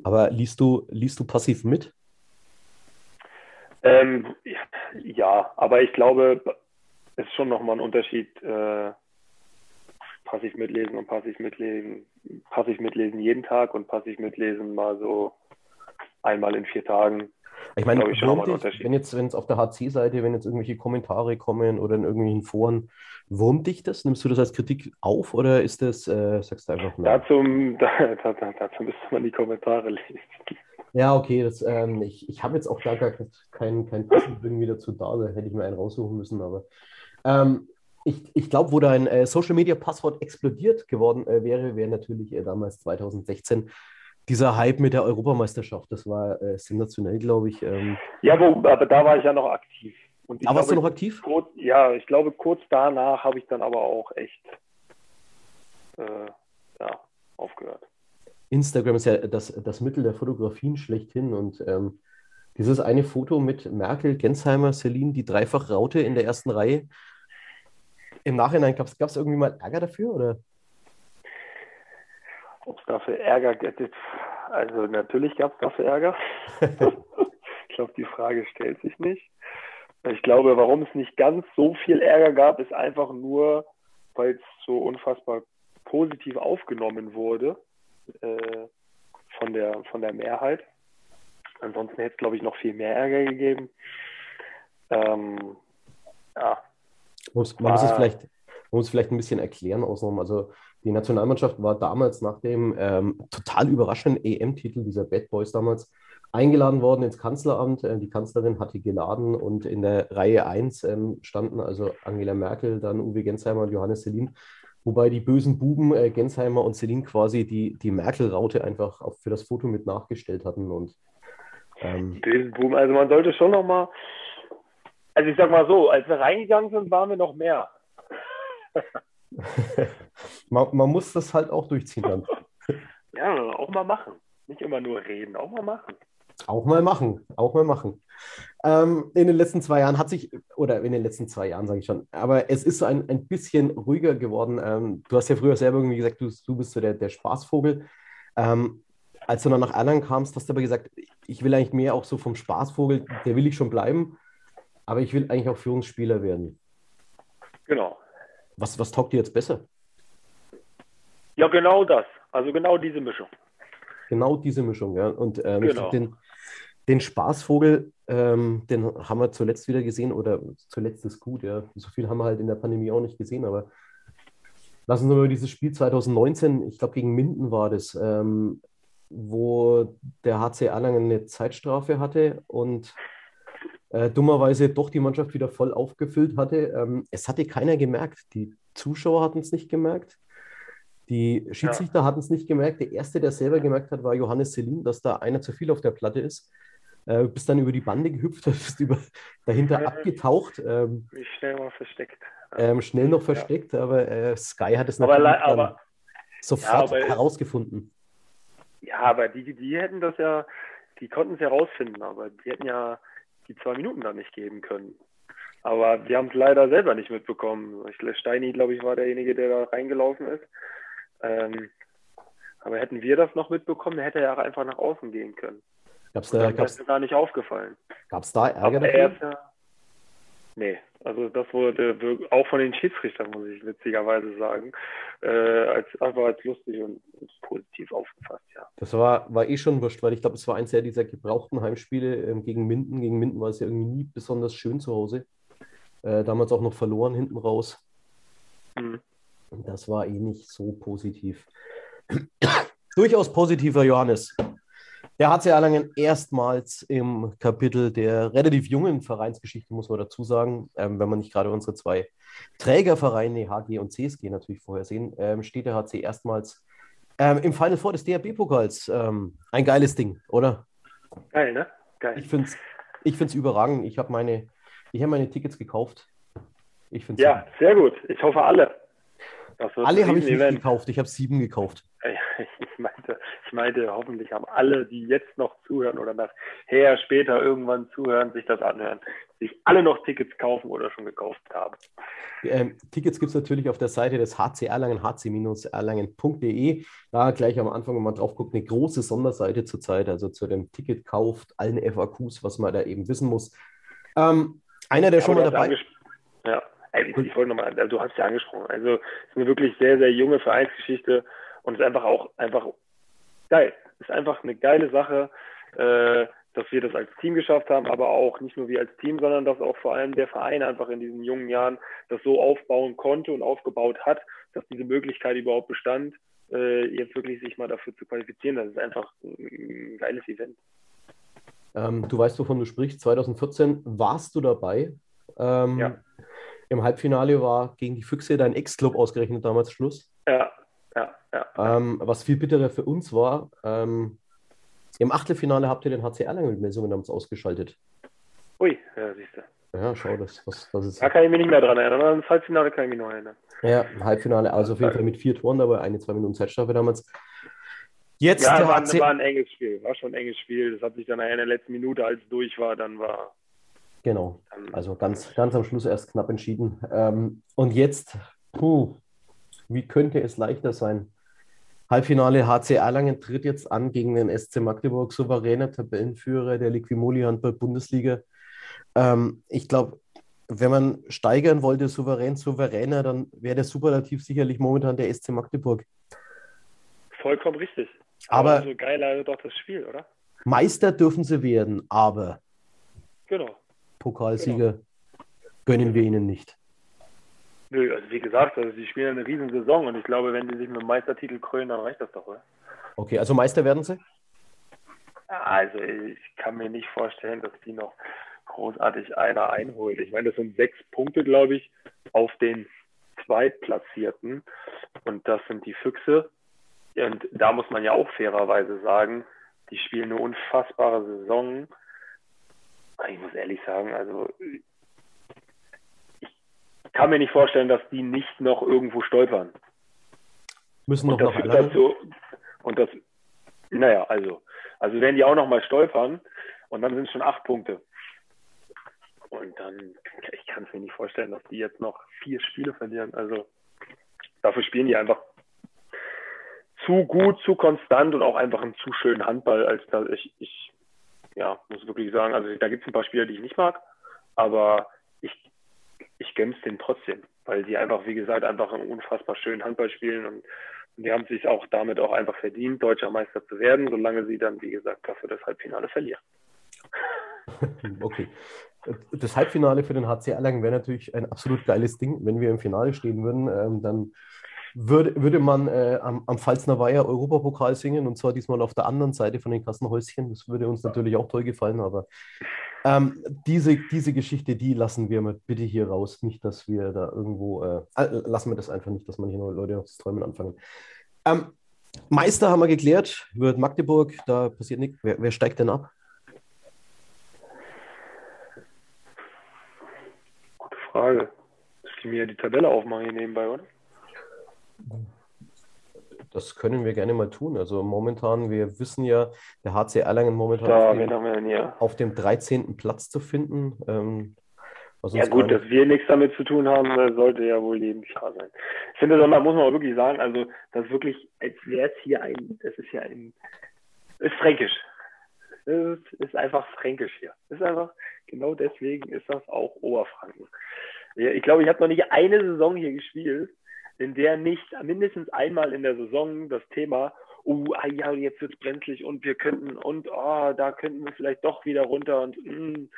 Aber liest du, liest du passiv mit? Ähm, ja, aber ich glaube, es ist schon nochmal ein Unterschied, äh, passiv mitlesen und passiv mitlesen, passiv mitlesen jeden Tag und passiv mitlesen mal so einmal in vier Tagen. Ich meine, ich wurmt dich, wenn jetzt, wenn es auf der HC-Seite, wenn jetzt irgendwelche Kommentare kommen oder in irgendwelchen Foren, wurmt dich das? Nimmst du das als Kritik auf oder ist das, äh, sagst du einfach nein? Dazu, da, da, da, dazu müsste man die Kommentare lesen. Ja, okay, das, ähm, ich, ich habe jetzt auch gar, gar kein, kein irgendwie dazu da, da hätte ich mir einen raussuchen müssen, aber ähm, ich, ich glaube, wo dein äh, Social Media Passwort explodiert geworden äh, wäre, wäre natürlich äh, damals 2016 dieser Hype mit der Europameisterschaft. Das war äh, sensationell, glaube ich. Ähm, Ja, wo, aber da war ich ja noch aktiv. Und aber warst du noch aktiv? kurz, ja, ich glaube, kurz danach habe ich dann aber auch echt äh, ja, aufgehört. Instagram ist ja das, das Mittel der Fotografien schlechthin und ähm, dieses eine Foto mit Merkel, Gensheimer, Celine, die Dreifachraute in der ersten Reihe. Im Nachhinein gab es irgendwie mal Ärger dafür, oder? Ob es dafür Ärger gibt? Also natürlich gab es dafür Ärger. ich glaube, die Frage stellt sich nicht. Ich glaube, warum es nicht ganz so viel Ärger gab, ist einfach nur, weil es so unfassbar positiv aufgenommen wurde äh, von, der, von der Mehrheit. Ansonsten hätte es, glaube ich, noch viel mehr Ärger gegeben. Ähm, ja, Muss, man muss es vielleicht, man muss es vielleicht ein bisschen erklären außenrum. Also die Nationalmannschaft war damals nach dem ähm, total überraschenden EM-Titel dieser Bad Boys damals eingeladen worden ins Kanzleramt. Äh, die Kanzlerin hatte geladen und in der Reihe 1 ähm, standen also Angela Merkel, dann Uwe Gensheimer und Johannes Selin. Wobei die bösen Buben äh, Gensheimer und Selin quasi die, die Merkel-Raute einfach auch für das Foto mit nachgestellt hatten. Und ähm, bösen Boom. Also man sollte schon noch mal, also ich sag mal so, als wir reingegangen sind, waren wir noch mehr. man, man muss das halt auch durchziehen dann. Ja, auch mal machen. Nicht immer nur reden, auch mal machen. Auch mal machen, auch mal machen. Ähm, in den letzten zwei Jahren hat sich, oder in den letzten zwei Jahren sage ich schon, aber es ist so ein, ein bisschen ruhiger geworden. Ähm, du hast ja früher selber irgendwie gesagt, du, du bist so der, der Spaßvogel. Ähm, als du dann nach Erlangen kamst, hast du aber gesagt, ich will eigentlich mehr auch so vom Spaßvogel, der will ich schon bleiben, aber ich will eigentlich auch Führungsspieler werden. Genau. Was, was taugt dir jetzt besser? Ja, genau das. Also genau diese Mischung. Genau diese Mischung, ja. Und ähm, ich Genau. den, den Spaßvogel, ähm, den haben wir zuletzt wieder gesehen, oder zuletzt ist gut, ja. So viel haben wir halt in der Pandemie auch nicht gesehen, aber lassen wir über dieses Spiel 2019, ich glaube gegen Minden war das, ähm, wo der HC Erlangen eine Zeitstrafe hatte und äh, dummerweise doch die Mannschaft wieder voll aufgefüllt hatte. Ähm, es hatte keiner gemerkt. Die Zuschauer hatten es nicht gemerkt. Die Schiedsrichter hatten es nicht gemerkt. Der Erste, der selber gemerkt hat, war Johannes Selin, dass da einer zu viel auf der Platte ist. Äh, bist dann über die Bande gehüpft, bist über, dahinter Ja. abgetaucht, ähm, Mich schnell mal versteckt. ähm, schnell noch Ja. versteckt, aber äh, Sky hat es Aber, natürlich dann, aber, sofort ja, herausgefunden. Ja, aber die, die hätten das ja, die konnten es herausfinden, aber die hätten ja die zwei Minuten da nicht geben können. Aber wir haben es leider selber nicht mitbekommen. Steini, glaube ich, war derjenige, der da reingelaufen ist. Ähm, aber hätten wir das noch mitbekommen, dann hätte er ja einfach nach außen gehen können. Gab's da, gab's, ist mir gar nicht aufgefallen. Gab es da Ärger dafür? Nee, also das wurde auch von den Schiedsrichtern, muss ich witzigerweise sagen, äh, als, einfach als lustig und, und, positiv aufgefasst, ja. Das war, war eh schon wurscht, weil ich glaube, es war eins der dieser gebrauchten Heimspiele ähm, gegen Minden. Gegen Minden war es ja irgendwie nie besonders schön zu Hause. Äh, damals auch noch verloren hinten raus. Mhm. Das war eh nicht so positiv. Durchaus positiver Johannes. Der HC Erlangen erstmals im Kapitel der relativ jungen Vereinsgeschichte, muss man dazu sagen, ähm, wenn man nicht gerade unsere zwei Trägervereine HG und CSG natürlich vorher sehen, ähm, steht der HC erstmals ähm, im Final Four des DRB-Pokals. Ähm, ein geiles Ding, oder? Geil, ne? Geil. Ich finde es ich find's überragend. Ich habe meine, hab meine Tickets gekauft. Ich ja, sehr gut. Ich hoffe alle. Alle habe ich nicht Event. gekauft. Ich habe sieben gekauft. Ich meinte, ich meinte, hoffentlich haben alle, die jetzt noch zuhören oder nachher später irgendwann zuhören, sich das anhören, sich alle noch Tickets kaufen oder schon gekauft haben. Ähm, Tickets gibt es natürlich auf der Seite des HC Erlangen, hc-erlangen.de. Da gleich am Anfang, wenn man drauf guckt, eine große Sonderseite zurzeit, also zu dem Ticket kauft, allen FAQs, was man da eben wissen muss. Ähm, einer, der ja, schon mal dabei ist. Ja, ich wollte nochmal, also du hast ja angesprochen. Also es ist eine wirklich sehr, sehr junge Vereinsgeschichte und es ist einfach auch einfach geil. Es ist einfach eine geile Sache, äh, dass wir das als Team geschafft haben, aber auch nicht nur wir als Team, sondern dass auch vor allem der Verein einfach in diesen jungen Jahren das so aufbauen konnte und aufgebaut hat, dass diese Möglichkeit überhaupt bestand, äh, jetzt wirklich sich mal dafür zu qualifizieren. Das ist einfach ein geiles Event. Ähm, du weißt, wovon du sprichst. 2014 warst du dabei. Ähm, ja. Im Halbfinale war gegen die Füchse dein Ex-Club ausgerechnet damals Schluss. Ja, ja, ja. Ähm, was viel bitterer für uns war, ähm, im Achtelfinale habt ihr den HC Erlangen mit Messungen damals ausgeschaltet. Ui, ja, siehst du. Ja, schau, das, was, was ist. Da kann ich mich nicht mehr dran erinnern. An das Halbfinale kann ich mich noch erinnern. Ja, Halbfinale, also auf jeden Fall mit vier Toren dabei, eine, zwei Minuten Zeitstrafe damals. Jetzt ja, war, HC... war ein enges Spiel, war schon ein enges Spiel. Das hat sich dann in der letzten Minute, als es durch war, dann war. Genau, also ganz, ganz am Schluss erst knapp entschieden. Ähm, und jetzt, puh, wie könnte es leichter sein? Halbfinale HC Erlangen tritt jetzt an gegen den SC Magdeburg, souveräner Tabellenführer der Liquimoli Handball Bundesliga. Ähm, ich glaube, wenn man steigern wollte, souverän, souveräner, dann wäre der Superlativ sicherlich momentan der SC Magdeburg. Vollkommen richtig. Aber, aber so geil also doch das Spiel, oder? Meister dürfen sie werden, aber genau. Pokalsieger genau. gönnen wir ihnen nicht. Nö, also wie gesagt, also sie spielen eine riesen Saison und ich glaube, wenn sie sich mit dem Meistertitel krönen, dann reicht das doch, oder? Okay, also Meister werden sie? Also ich kann mir nicht vorstellen, dass die noch großartig einer einholt. Ich meine, das sind sechs Punkte, glaube ich, auf den Zweitplatzierten. Und das sind die Füchse. Und da muss man ja auch fairerweise sagen, die spielen eine unfassbare Saison. Ich muss ehrlich sagen, also kann mir nicht vorstellen, dass die nicht noch irgendwo stolpern. Müssen noch, noch dazu, Und das, naja, also, also werden die auch noch mal stolpern und dann sind es schon acht Punkte. Und dann, ich kann es mir nicht vorstellen, dass die jetzt noch vier Spiele verlieren. Also dafür spielen die einfach zu gut, zu konstant und auch einfach einen zu schönen Handball, als dass ich, ich ja, muss wirklich sagen, also da gibt es ein paar Spieler, die ich nicht mag, aber ich gönn's denen trotzdem, weil die einfach, wie gesagt, einfach einen unfassbar schönen Handball spielen und, und die haben sich auch damit auch einfach verdient, deutscher Meister zu werden, solange sie dann, wie gesagt, dafür das Halbfinale verlieren. Okay. Das Halbfinale für den HC Erlangen wäre natürlich ein absolut geiles Ding, wenn wir im Finale stehen würden. Ähm, dann würde, würde man äh, am, am Pfalzner Weiher Europapokal singen und zwar diesmal auf der anderen Seite von den Kassenhäuschen. Das würde uns natürlich auch toll gefallen, aber ähm, diese, diese Geschichte, die lassen wir mal bitte hier raus. Nicht, dass wir da irgendwo, äh, äh, lassen wir das einfach nicht, dass man hier noch Leute noch das Träumen anfangen. Ähm, Meister haben wir geklärt, wird Magdeburg, da passiert nichts. Wer, wer steigt denn ab? Gute Frage. Ich mir die Tabelle aufmachen hier nebenbei, oder? Das können wir gerne mal tun. Also momentan, wir wissen ja, der HC Erlangen momentan Da, auf, dem, haben auf dem 13. Platz zu finden. Ähm, Ja gut, dass wir nichts damit zu tun haben, äh, sollte ja wohl jedem klar sein. Ich finde, da muss man auch wirklich sagen, also das wirklich, als wäre es hier ein, das ist ja ein, ist fränkisch. Es ist, ist einfach fränkisch hier. Ist einfach, genau deswegen ist das auch Oberfranken. Ja, Ich glaube, ich habe noch nicht eine Saison hier gespielt, in der nicht mindestens einmal in der Saison das Thema, oh, ah ja, jetzt wird's brenzlig und wir könnten und oh, da könnten wir vielleicht doch wieder runter und mm,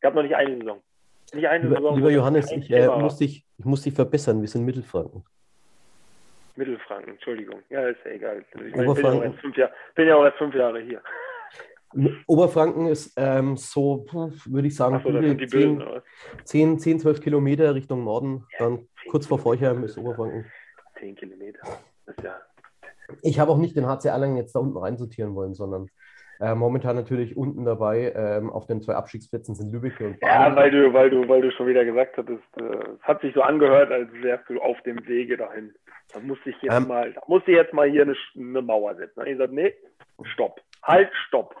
gab noch nicht eine Saison. Nicht eine Lieber, Saison. lieber Johannes, ich, äh, muss dich, ich muss dich verbessern. Wir sind Mittelfranken. Mittelfranken, Entschuldigung. Ja, ist ja egal. Ich, meine, ich bin, ja erst fünf Jahre, bin ja auch erst fünf Jahre hier. Oberfranken ist ähm, so, würde ich sagen, sind die Bösen. 10, oder? 10, 10, 12 Kilometer Richtung Norden. Dann kurz vor Forchheim ist Oberfranken. Zehn Kilometer. Das ist ja. Ich habe auch nicht den HC Erlangen jetzt da unten reinsortieren wollen, sondern äh, momentan natürlich unten dabei ähm, auf den zwei Abstiegsplätzen sind Lübeck und Ja, Baden. weil du, weil du, weil du schon wieder gesagt hattest, äh, es hat sich so angehört, als wärst du auf dem Wege dahin. Da musste ich jetzt Ähm. mal, da musste ich jetzt mal hier eine, eine Mauer setzen. Hab ich gesagt, nee, stopp. Halt, stopp.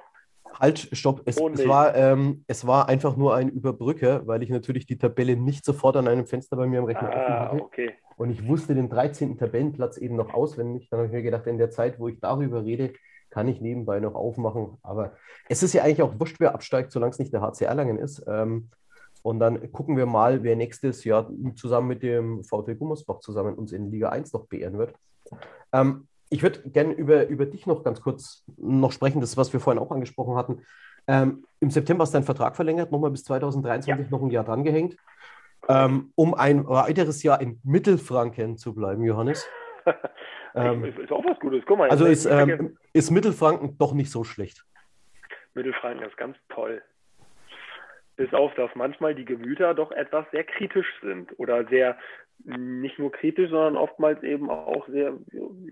Halt, stopp. Es, Oh, es, nee. war, ähm, es war einfach nur ein Überbrücker, weil ich natürlich die Tabelle nicht sofort an einem Fenster bei mir am Rechner Ah, hatte. okay. Und ich wusste den 13. Tabellenplatz eben noch auswendig. Dann habe ich mir gedacht, in der Zeit, wo ich darüber rede, kann ich nebenbei noch aufmachen. Aber es ist ja eigentlich auch wurscht, wer absteigt, solange es nicht der HC Erlangen ist. Ähm, und dann gucken wir mal, wer nächstes Jahr zusammen mit dem VfL Gummersbach zusammen uns in Liga 1 noch beehren wird. Ähm, ich würde gerne über, über dich noch ganz kurz noch sprechen, das, was wir vorhin auch angesprochen hatten. Ähm, Im September ist dein Vertrag verlängert, nochmal bis 2023 noch ein Jahr drangehängt, ähm, um ein weiteres Jahr in Mittelfranken zu bleiben, Johannes. Ähm, ist, ist auch was Gutes. Guck mal, also ist, ähm, ist Mittelfranken doch nicht so schlecht. Mittelfranken ist ganz toll. Bis auf, dass manchmal die Gemüter doch etwas sehr kritisch sind oder sehr nicht nur kritisch, sondern oftmals eben auch sehr,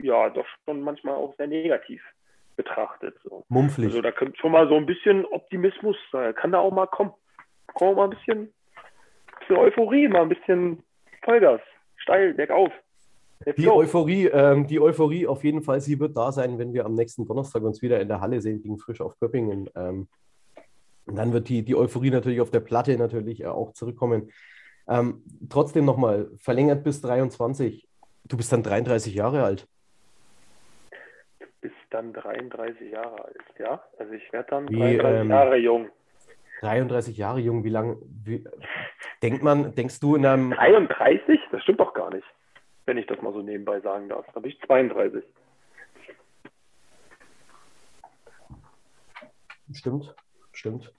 ja, doch schon manchmal auch sehr negativ betrachtet. So. Mumpflich. Also da kommt schon mal so ein bisschen Optimismus, äh, kann da auch mal kommen. Kommt mal ein bisschen, bisschen Euphorie, mal ein bisschen Vollgas, steil, bergauf. Die. Euphorie, ähm, die Euphorie auf jeden Fall, sie wird da sein, wenn wir am nächsten Donnerstag uns wieder in der Halle sehen gegen Frisch auf Göppingen. Ähm, und dann wird die, die Euphorie natürlich auf der Platte natürlich äh, auch zurückkommen. Ähm, trotzdem nochmal, verlängert bis 23. Du bist dann 33 Jahre alt. Bis dann 33 Jahre alt, ja. Also ich werde dann Wie, 33 ähm, Jahre jung. 33 Jahre jung, wie lange, wie, denkt man, denkst du in einem, 33? Das stimmt doch gar nicht. Wenn ich das mal so nebenbei sagen darf. Da bin ich 32. Stimmt, stimmt.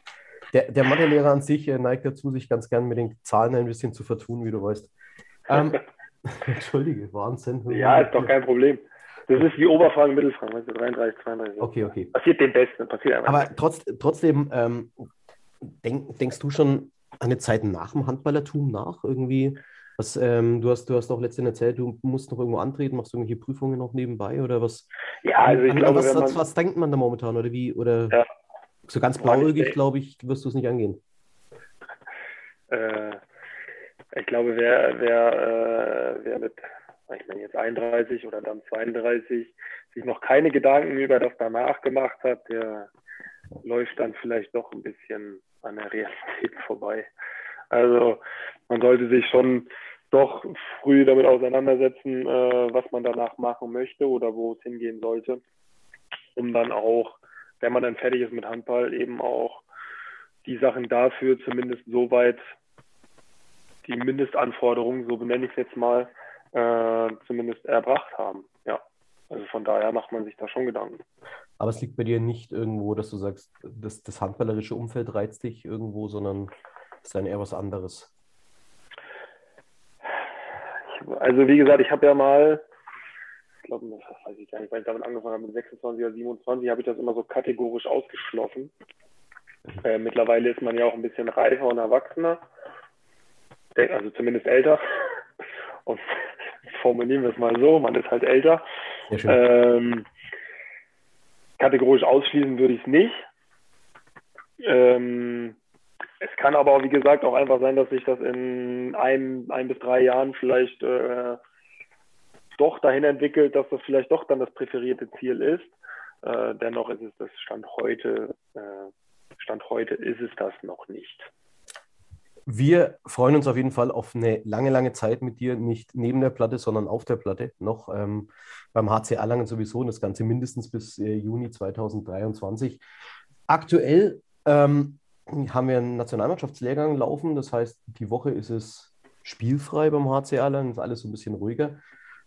Der, der Mathelehrer an sich äh, neigt dazu, sich ganz gern mit den Zahlen ein bisschen zu vertun, wie du weißt. Ähm, Entschuldige, Wahnsinn. Ja, ist doch kein Problem. Das ist wie Oberfranken, Mittelfranken. Weißt du, 33, 32. Okay, okay. Passiert dem Besten. Passiert einfach. Aber trotz, trotzdem, ähm, denk, denkst du schon an eine Zeit nach dem Handballertum nach irgendwie? Was, ähm, du hast, du hast auch letztens erzählt, du musst noch irgendwo antreten, machst du irgendwelche Prüfungen noch nebenbei oder was? ja, also ich An- glaube, was, man, was denkt man da momentan oder wie? Oder Ja. So ganz blauäugig, glaube ich, wirst du es nicht angehen. äh, ich glaube, wer, wer, äh, wer mit, ich meine jetzt 31 oder dann 32 sich noch keine Gedanken über das danach gemacht hat, der läuft dann vielleicht doch ein bisschen an der Realität vorbei. Also man sollte sich schon doch früh damit auseinandersetzen, äh, was man danach machen möchte oder wo es hingehen sollte, um dann auch, wenn man dann fertig ist mit Handball, eben auch die Sachen dafür zumindest so weit die Mindestanforderungen, so benenne ich es jetzt mal, äh, zumindest erbracht haben. Ja, also von daher macht man sich da schon Gedanken. Aber es liegt bei dir nicht irgendwo, dass du sagst, das, das handballerische Umfeld reizt dich irgendwo, sondern es ist dann eher was anderes. Also wie gesagt, ich habe ja mal, ich glaube, das weiß ich gar nicht, weil ich damit angefangen habe mit 26 oder 27, habe ich das immer so kategorisch ausgeschlossen. Äh, mittlerweile ist man ja auch ein bisschen reifer und erwachsener, also zumindest älter. Und formulieren wir es mal so, man ist halt älter. Ähm, kategorisch ausschließen würde ich es nicht. Ähm, es kann aber auch, wie gesagt, auch einfach sein, dass sich das in ein, ein bis drei Jahren vielleicht äh, doch dahin entwickelt, dass das vielleicht doch dann das präferierte Ziel ist. Äh, dennoch ist es das Stand heute, äh, Stand heute ist es das noch nicht. Wir freuen uns auf jeden Fall auf eine lange, lange Zeit mit dir, nicht neben der Platte, sondern auf der Platte noch. Ähm, beim HC Erlangen sowieso und das Ganze mindestens bis äh, Juni 2023. Aktuell ähm, haben wir einen Nationalmannschaftslehrgang laufen, das heißt, die Woche ist es spielfrei beim HC Erlangen, ist alles so ein bisschen ruhiger.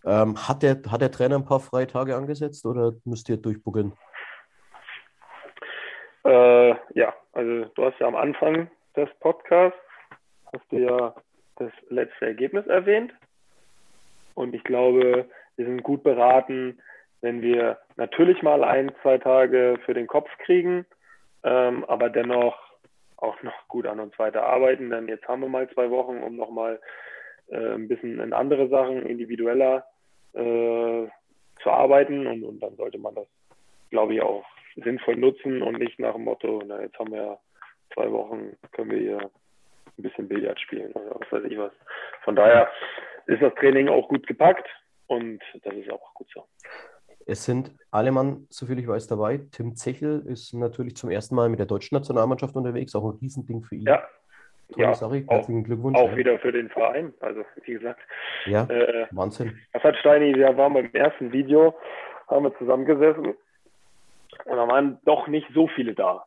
Ähm, hat, der, hat der Trainer ein paar Freitage angesetzt oder müsst ihr durchbuckeln? Äh, ja, also du hast ja am Anfang des Podcasts, hast du ja das letzte Ergebnis erwähnt. Und ich glaube, wir sind gut beraten, wenn wir natürlich mal ein, zwei Tage für den Kopf kriegen, ähm, aber dennoch auch noch gut an uns weiter arbeiten. Denn jetzt haben wir mal zwei Wochen, um nochmal äh, ein bisschen in andere Sachen individueller äh, zu arbeiten und, und dann sollte man das, glaube ich, auch sinnvoll nutzen und nicht nach dem Motto, na, jetzt haben wir ja zwei Wochen, können wir hier ein bisschen Billard spielen oder was weiß ich was. Von daher ist das Training auch gut gepackt und das ist auch gut so. Es sind alle Mann, soviel ich weiß, dabei. Tim Zechel ist natürlich zum ersten Mal mit der deutschen Nationalmannschaft unterwegs, auch ein Riesending für ihn. Ja, Tolle ja, Sache. Herzlichen Glückwunsch. Auch ja. wieder für den Verein. Also, wie gesagt. Ja, äh, Wahnsinn. Das hat Steini, wir waren beim ersten Video, haben wir zusammengesessen und da waren doch nicht so viele da.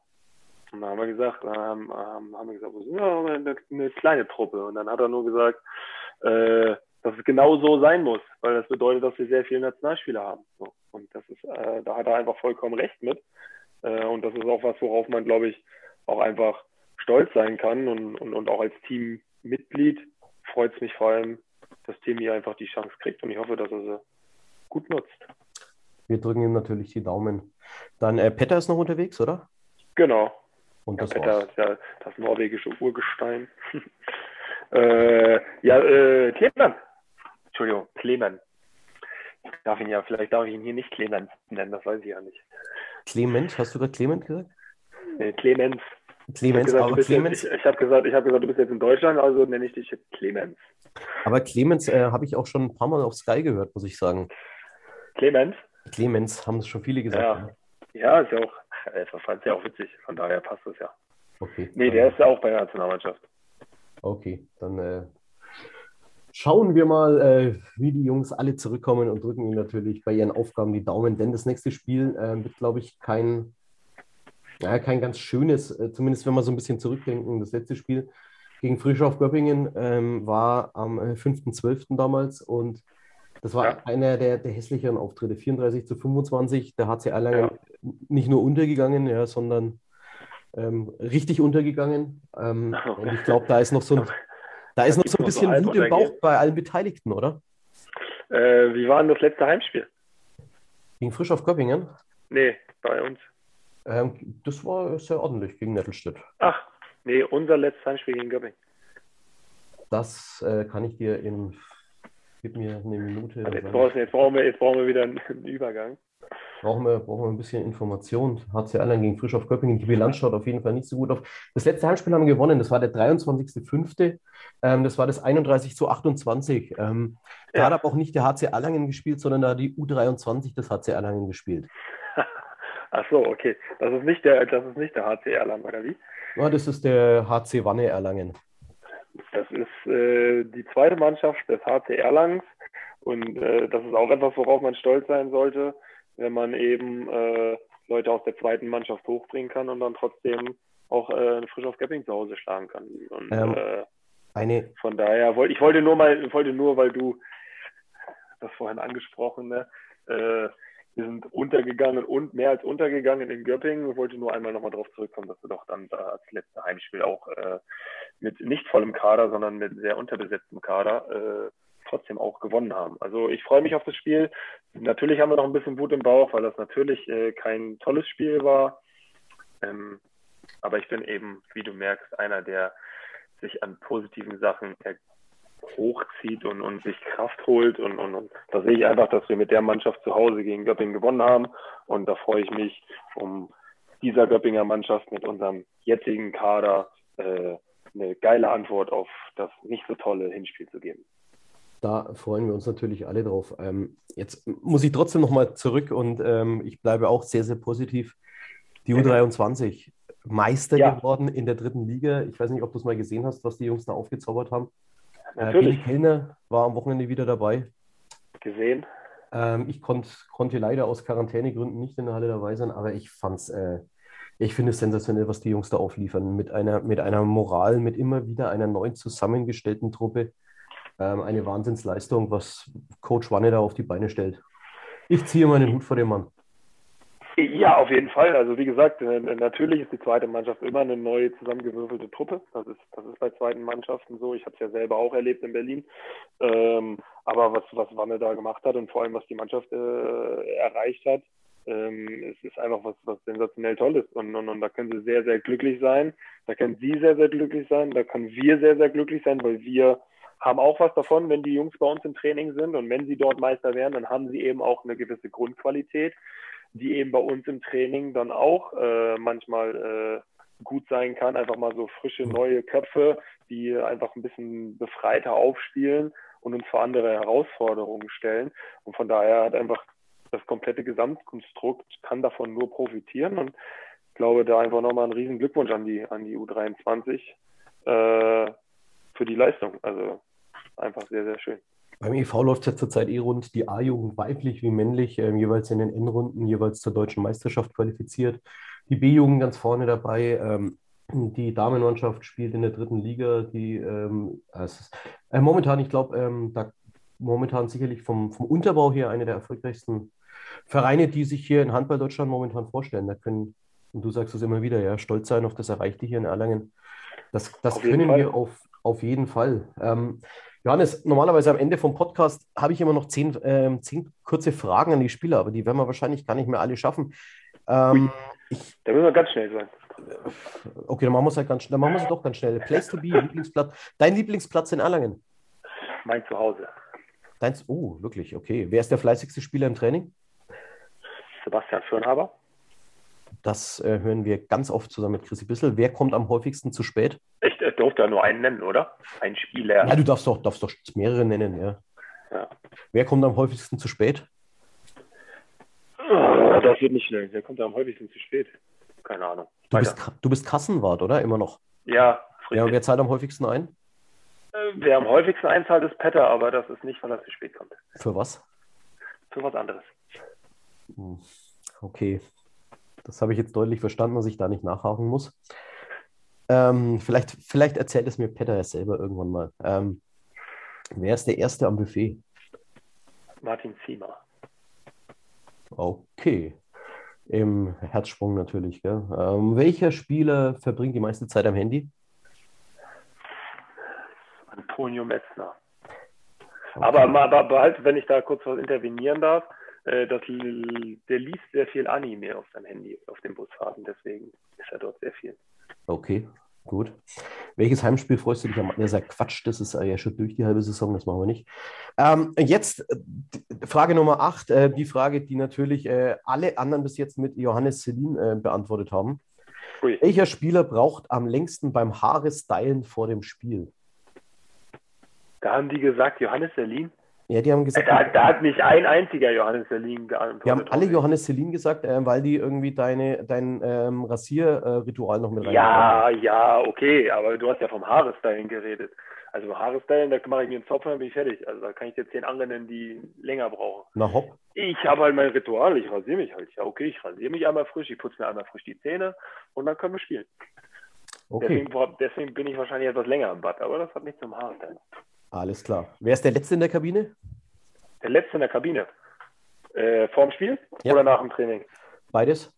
Und dann haben wir gesagt, ähm, haben wir gesagt, wir sind ja eine, eine, kleine Truppe. Und dann hat er nur gesagt, äh, dass es genau so sein muss, weil das bedeutet, dass wir sehr viele Nationalspieler haben. So. Und das ist, äh, da hat er einfach vollkommen recht mit. Äh, und das ist auch was, worauf man, glaube ich, auch einfach stolz sein kann und, und, und auch als Teammitglied freut es mich vor allem, dass Team hier einfach die Chance kriegt und ich hoffe, dass er sie gut nutzt. Wir drücken ihm natürlich die Daumen. Dann äh, Petter ist noch unterwegs, oder? Genau. Und das ja, Petter ist ja das norwegische Urgestein. äh, ja, äh, Clement. Entschuldigung. Ich darf ihn ja, vielleicht darf ich ihn hier nicht Clemens nennen, das weiß ich ja nicht. Clement, hast du gerade Clement gesagt? Äh, Clemens. Clemens, gesagt, aber Clemens. Jetzt, ich, ich habe gesagt, ich gesagt, du bist jetzt in Deutschland, also nenne ich dich jetzt Clemens. Aber Clemens äh, habe ich auch schon ein paar Mal auf Sky gehört, muss ich sagen. Clemens? Clemens, haben es schon viele gesagt. Ja, ja ist ja auch, das fand ja auch witzig, von daher passt das ja. Okay. Nee, der ist ja auch bei der Nationalmannschaft. Okay, dann äh, schauen wir mal, äh, wie die Jungs alle zurückkommen und drücken ihnen natürlich bei ihren Aufgaben die Daumen, denn das nächste Spiel äh, wird, glaube ich, kein ja, kein ganz schönes, äh, zumindest wenn wir so ein bisschen zurückdenken. Das letzte Spiel gegen Frischhoff Göppingen ähm, war am 5.12. Äh, damals und das war ja. einer der, der hässlicheren Auftritte. 34 zu 25. Der HC Erlangen ja. nicht nur untergegangen, ja, sondern ähm, richtig untergegangen. Ähm, und ich glaube, da ist noch so ein, da ist noch so ein bisschen Wut im Bauch bei allen Beteiligten, oder? Äh, wie war denn das letzte Heimspiel? Gegen Frischhoff Göppingen? Nee, bei uns. Ähm, das war sehr ordentlich gegen Nettelstedt. Ach, nee, unser letztes Heimspiel gegen Göpping. Das äh, kann ich dir in. Gib mir eine Minute. Also jetzt, brauchen wir, jetzt, brauchen wir, jetzt brauchen wir wieder einen Übergang. Brauchen wir, brauchen wir ein bisschen Information. HC Erlangen gegen Frisch auf Göppingen. Die Bilanz schaut auf jeden Fall nicht so gut auf. Das letzte Heimspiel haben wir gewonnen. Das war der 23.05. Ähm, das war das 31 zu 28. Ähm, da hat aber auch nicht der HC Erlangen gespielt, sondern da die U23 des HC Erlangen gespielt. Ach so, okay. Das ist nicht der, das ist nicht der HC Erlangen, oder wie? Ja, das ist der HC Wanne Erlangen. Das ist äh, die zweite Mannschaft des HC Erlangens und äh, das ist auch etwas, worauf man stolz sein sollte, wenn man eben äh, Leute aus der zweiten Mannschaft hochbringen kann und dann trotzdem auch äh, frisch auf Gapping zu Hause schlagen kann. Und, ähm, äh, eine... Von daher wollte ich wollte nur mal, wollte nur, weil du das vorhin angesprochen, ne, äh, wir sind untergegangen und mehr als untergegangen in Göppingen. Ich wollte nur einmal nochmal darauf zurückkommen, dass wir doch dann da als letzte Heimspiel auch äh, mit nicht vollem Kader, sondern mit sehr unterbesetztem Kader äh, trotzdem auch gewonnen haben. Also ich freue mich auf das Spiel. Natürlich haben wir noch ein bisschen Wut im Bauch, weil das natürlich äh, kein tolles Spiel war. Ähm, aber ich bin eben, wie du merkst, einer, der sich an positiven Sachen hochzieht und, und sich Kraft holt. Und, und, und da sehe ich einfach, dass wir mit der Mannschaft zu Hause gegen Göppingen gewonnen haben. Und da freue ich mich, um dieser Göppinger Mannschaft mit unserem jetzigen Kader äh, eine geile Antwort auf das nicht so tolle Hinspiel zu geben. Da freuen wir uns natürlich alle drauf. Ähm, jetzt muss ich trotzdem nochmal zurück und ähm, ich bleibe auch sehr, sehr positiv. Die U23 Meister ja. geworden in der dritten Liga. Ich weiß nicht, ob du es mal gesehen hast, was die Jungs da aufgezaubert haben. Natürlich. Äh, Kellner war am Wochenende wieder dabei. Gesehen. Ähm, ich konnt, konnte leider aus Quarantänegründen nicht in der Halle dabei sein, aber ich fand's, äh, ich finde es sensationell, was die Jungs da aufliefern. Mit einer, mit einer Moral, mit immer wieder einer neu zusammengestellten Truppe. Ähm, eine Wahnsinnsleistung, was Coach Wanne da auf die Beine stellt. Ich ziehe meinen Hut vor dem Mann. Ja, auf jeden Fall. Also wie gesagt, äh, natürlich ist die zweite Mannschaft immer eine neue zusammengewürfelte Truppe. Das ist, das ist bei zweiten Mannschaften so. Ich habe es ja selber auch erlebt in Berlin. Ähm, aber was, was Wanne da gemacht hat und vor allem was die Mannschaft äh, erreicht hat, ähm, es ist einfach was, was sensationell Tolles. Und, und, und da können sie sehr, sehr glücklich sein. Da können sie sehr, sehr glücklich sein. Da können wir sehr, sehr glücklich sein, weil wir haben auch was davon, wenn die Jungs bei uns im Training sind. Und wenn sie dort Meister werden, dann haben sie eben auch eine gewisse Grundqualität die eben bei uns im Training dann auch äh, manchmal äh, gut sein kann. Einfach mal so frische, neue Köpfe, die einfach ein bisschen befreiter aufspielen und uns vor andere Herausforderungen stellen. Und von daher hat einfach das komplette Gesamtkonstrukt kann davon nur profitieren. Und ich glaube, da einfach nochmal einen riesen Glückwunsch an die, an die U23 äh, für die Leistung. Also einfach sehr, sehr schön. Beim EV läuft es ja zurzeit eh rund, die A-Jugend weiblich wie männlich, äh, jeweils in den N-Runden, jeweils zur deutschen Meisterschaft qualifiziert. Die B-Jugend ganz vorne dabei. Ähm, die Damenmannschaft spielt in der dritten Liga. Die ähm, ist, äh, momentan, ich glaube, ähm, da momentan sicherlich vom, vom Unterbau her eine der erfolgreichsten Vereine, die sich hier in Handball Deutschland momentan vorstellen. Da können, und du sagst es immer wieder, ja, stolz sein auf das Erreichte hier in Erlangen. Das, das können wir auf, auf jeden Fall. Ähm, Johannes, normalerweise am Ende vom Podcast habe ich immer noch zehn, äh, zehn kurze Fragen an die Spieler, aber die werden wir wahrscheinlich gar nicht mehr alle schaffen. Ähm, ich, da müssen wir ganz schnell sein. Okay, dann machen wir es halt ganz schnell. Dann machen wir es doch ganz schnell. Place to be, Lieblingsplatz. Dein Lieblingsplatz in Erlangen? Mein Zuhause. Dein, oh, wirklich, okay. Wer ist der fleißigste Spieler im Training? Sebastian Fürnhaber. Das äh, hören wir ganz oft zusammen mit Chrissy Bissel. Wer kommt am häufigsten zu spät? Ich äh, durfte ja nur einen nennen, oder? Ein Spieler. Ja, du darfst doch, darfst doch mehrere nennen, ja. ja. Wer kommt am häufigsten zu spät? Oh, das wird nicht schnell. Wer kommt am häufigsten zu spät? Keine Ahnung. Du bist, du bist, Kassenwart, oder? Immer noch? Ja. Ja, und wer zahlt am häufigsten ein? Äh, wer am häufigsten einzahlt, ist Petter, aber das ist nicht, weil er zu spät kommt. Für was? Für was anderes. Hm, okay. Das habe ich jetzt deutlich verstanden, dass ich da nicht nachhaken muss. Ähm, vielleicht, vielleicht erzählt es mir Peter selber irgendwann mal. Ähm, wer ist der Erste am Buffet? Martin Ziemer. Okay. Im Herzsprung natürlich. Gell? Ähm, welcher Spieler verbringt die meiste Zeit am Handy? Antonio Metzner. Okay. Aber, aber halt, wenn ich da kurz was intervenieren darf, das, der liest sehr viel Anime auf seinem Handy, auf den Busfahrten, deswegen ist er dort sehr viel. Okay, gut. Welches Heimspiel freust du dich am Ja, sagt Quatsch, das ist ja schon durch die halbe Saison, das machen wir nicht. Ähm, jetzt Frage Nummer 8, äh, die Frage, die natürlich äh, alle anderen bis jetzt mit Johannes Selin äh, beantwortet haben. Ui. Welcher Spieler braucht am längsten beim Haare-Stylen vor dem Spiel? Da haben die gesagt, Johannes Selin? Ja, die haben gesagt. Da, da hat nicht ein einziger Johannes Selin geantwortet. Die haben alle Johannes Selin gesagt, äh, weil die irgendwie deine, dein ähm, Rasierritual noch mit rein Ja, ja, okay, aber du hast ja vom Haarestylen geredet. Also Haarestylen, da mache ich mir einen Zopf und dann bin ich fertig. Also da kann ich dir zehn andere nennen, die länger brauchen. Na hopp. Ich habe halt mein Ritual, ich rasiere mich halt. Ja, okay, ich rasiere mich einmal frisch, ich putze mir einmal frisch die Zähne und dann können wir spielen. Okay. Deswegen, deswegen bin ich wahrscheinlich etwas länger im Bad, aber das hat nichts zum Haarstylen. Alles klar. Wer ist der Letzte in der Kabine? Der Letzte in der Kabine. Äh, vorm Spiel ja. oder nach dem Training? Beides.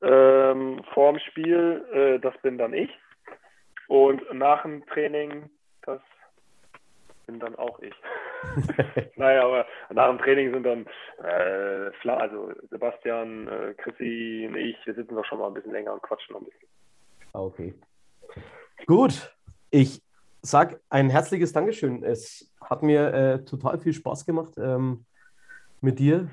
Ähm, vorm Spiel, äh, das bin dann ich. Und nach dem Training, das bin dann auch ich. naja, aber nach dem Training sind dann äh, also Sebastian, äh, Chrissy und ich, wir sitzen doch schon mal ein bisschen länger und quatschen noch ein bisschen. Okay. Gut. Ich sag ein herzliches Dankeschön. Es hat mir äh, total viel Spaß gemacht ähm, mit dir.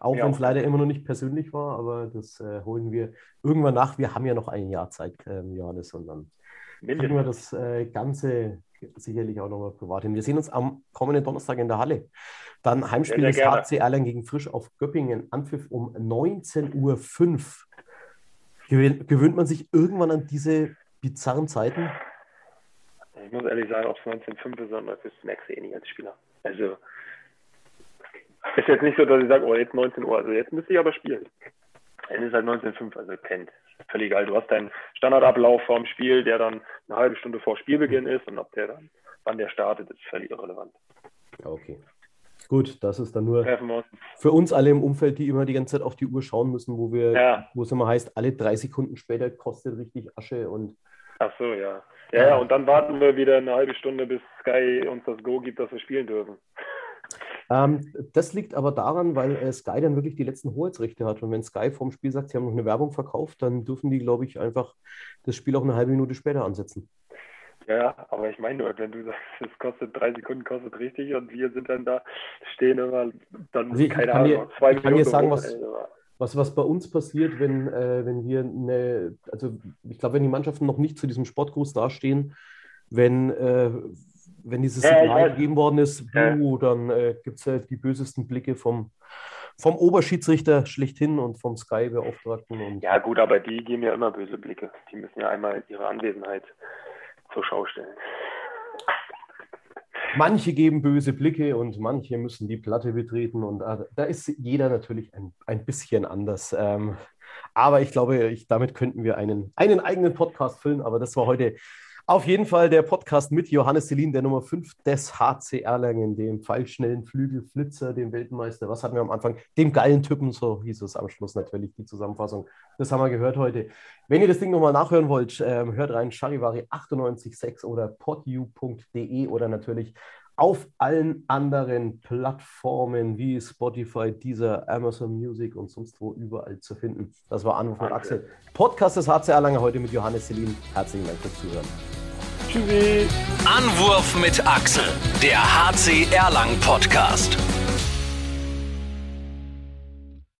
Auch ja. wenn es leider immer noch nicht persönlich war, aber das äh, holen wir irgendwann nach. Wir haben ja noch ein Jahr Zeit, ähm, Johannes, und dann kriegen wir das äh, Ganze sicherlich auch nochmal privat hin. Wir sehen uns am kommenden Donnerstag in der Halle. Dann Heimspiel des HC Erlangen gegen Frisch auf Göppingen. Anpfiff um 19.05 Uhr. Gewöhnt man sich irgendwann an diese bizarren Zeiten? Ich muss ehrlich sagen, ob es 19.05 ist, sondern das merkst du eh nicht als Spieler. Also ist jetzt nicht so, dass ich sage, oh, jetzt 19 Uhr, also jetzt müsste ich aber spielen. Dann ist halt 19.05, also kennt. Völlig egal. Du hast deinen Standardablauf vorm Spiel, der dann eine halbe Stunde vor Spielbeginn ist und ob der dann, wann der startet, ist völlig irrelevant. Okay. Gut, das ist dann nur für uns alle im Umfeld, die immer die ganze Zeit auf die Uhr schauen müssen, wo wir, ja. wo es immer heißt, alle drei Sekunden später kostet richtig Asche und. Ach so, ja. Ja, ja, und dann warten wir wieder eine halbe Stunde, bis Sky uns das Go gibt, dass wir spielen dürfen. Ähm, das liegt aber daran, weil äh, Sky dann wirklich die letzten Hoheitsrechte hat. Und wenn Sky vorm Spiel sagt, sie haben noch eine Werbung verkauft, dann dürfen die, glaube ich, einfach das Spiel auch eine halbe Minute später ansetzen. Ja, aber ich meine nur, wenn du sagst, es kostet drei Sekunden, kostet richtig und wir sind dann da, stehen immer dann, also ich, keine Ahnung, dir, zwei ich kann dir sagen, was, was, was bei uns passiert, wenn, äh, wenn wir eine, also ich glaube, wenn die Mannschaften noch nicht zu diesem Sportgruß dastehen, wenn, äh, wenn dieses Signal ja, gegeben worden ist, buh, dann äh, gibt es halt die bösesten Blicke vom, vom Oberschiedsrichter schlechthin und vom Sky-Beauftragten. Ja, gut, aber die geben ja immer böse Blicke. Die müssen ja einmal ihre Anwesenheit zur Schau stellen. Manche geben böse Blicke und manche müssen die Platte betreten und äh, da ist jeder natürlich ein, ein bisschen anders. Ähm, aber ich glaube, ich, damit könnten wir einen, einen eigenen Podcast füllen, aber das war heute auf jeden Fall der Podcast mit Johannes Selin, der Nummer 5 des HC Erlangen, dem pfeilschnellen Flügelflitzer, dem Weltmeister. Was hatten wir am Anfang? Dem geilen Typen, so hieß es am Schluss natürlich, die Zusammenfassung. Das haben wir gehört heute. Wenn ihr das Ding nochmal nachhören wollt, ähm, hört rein Charivari 986 oder podu.de oder natürlich auf allen anderen Plattformen wie Spotify, Deezer, Amazon Music und sonst wo überall zu finden. Das war Anruf mit Axel. Podcast des HC Erlangen heute mit Johannes Selin. Herzlichen Dank fürs Zuhören. Tschüssi. Anwurf mit Axel, der HC Erlangen Podcast.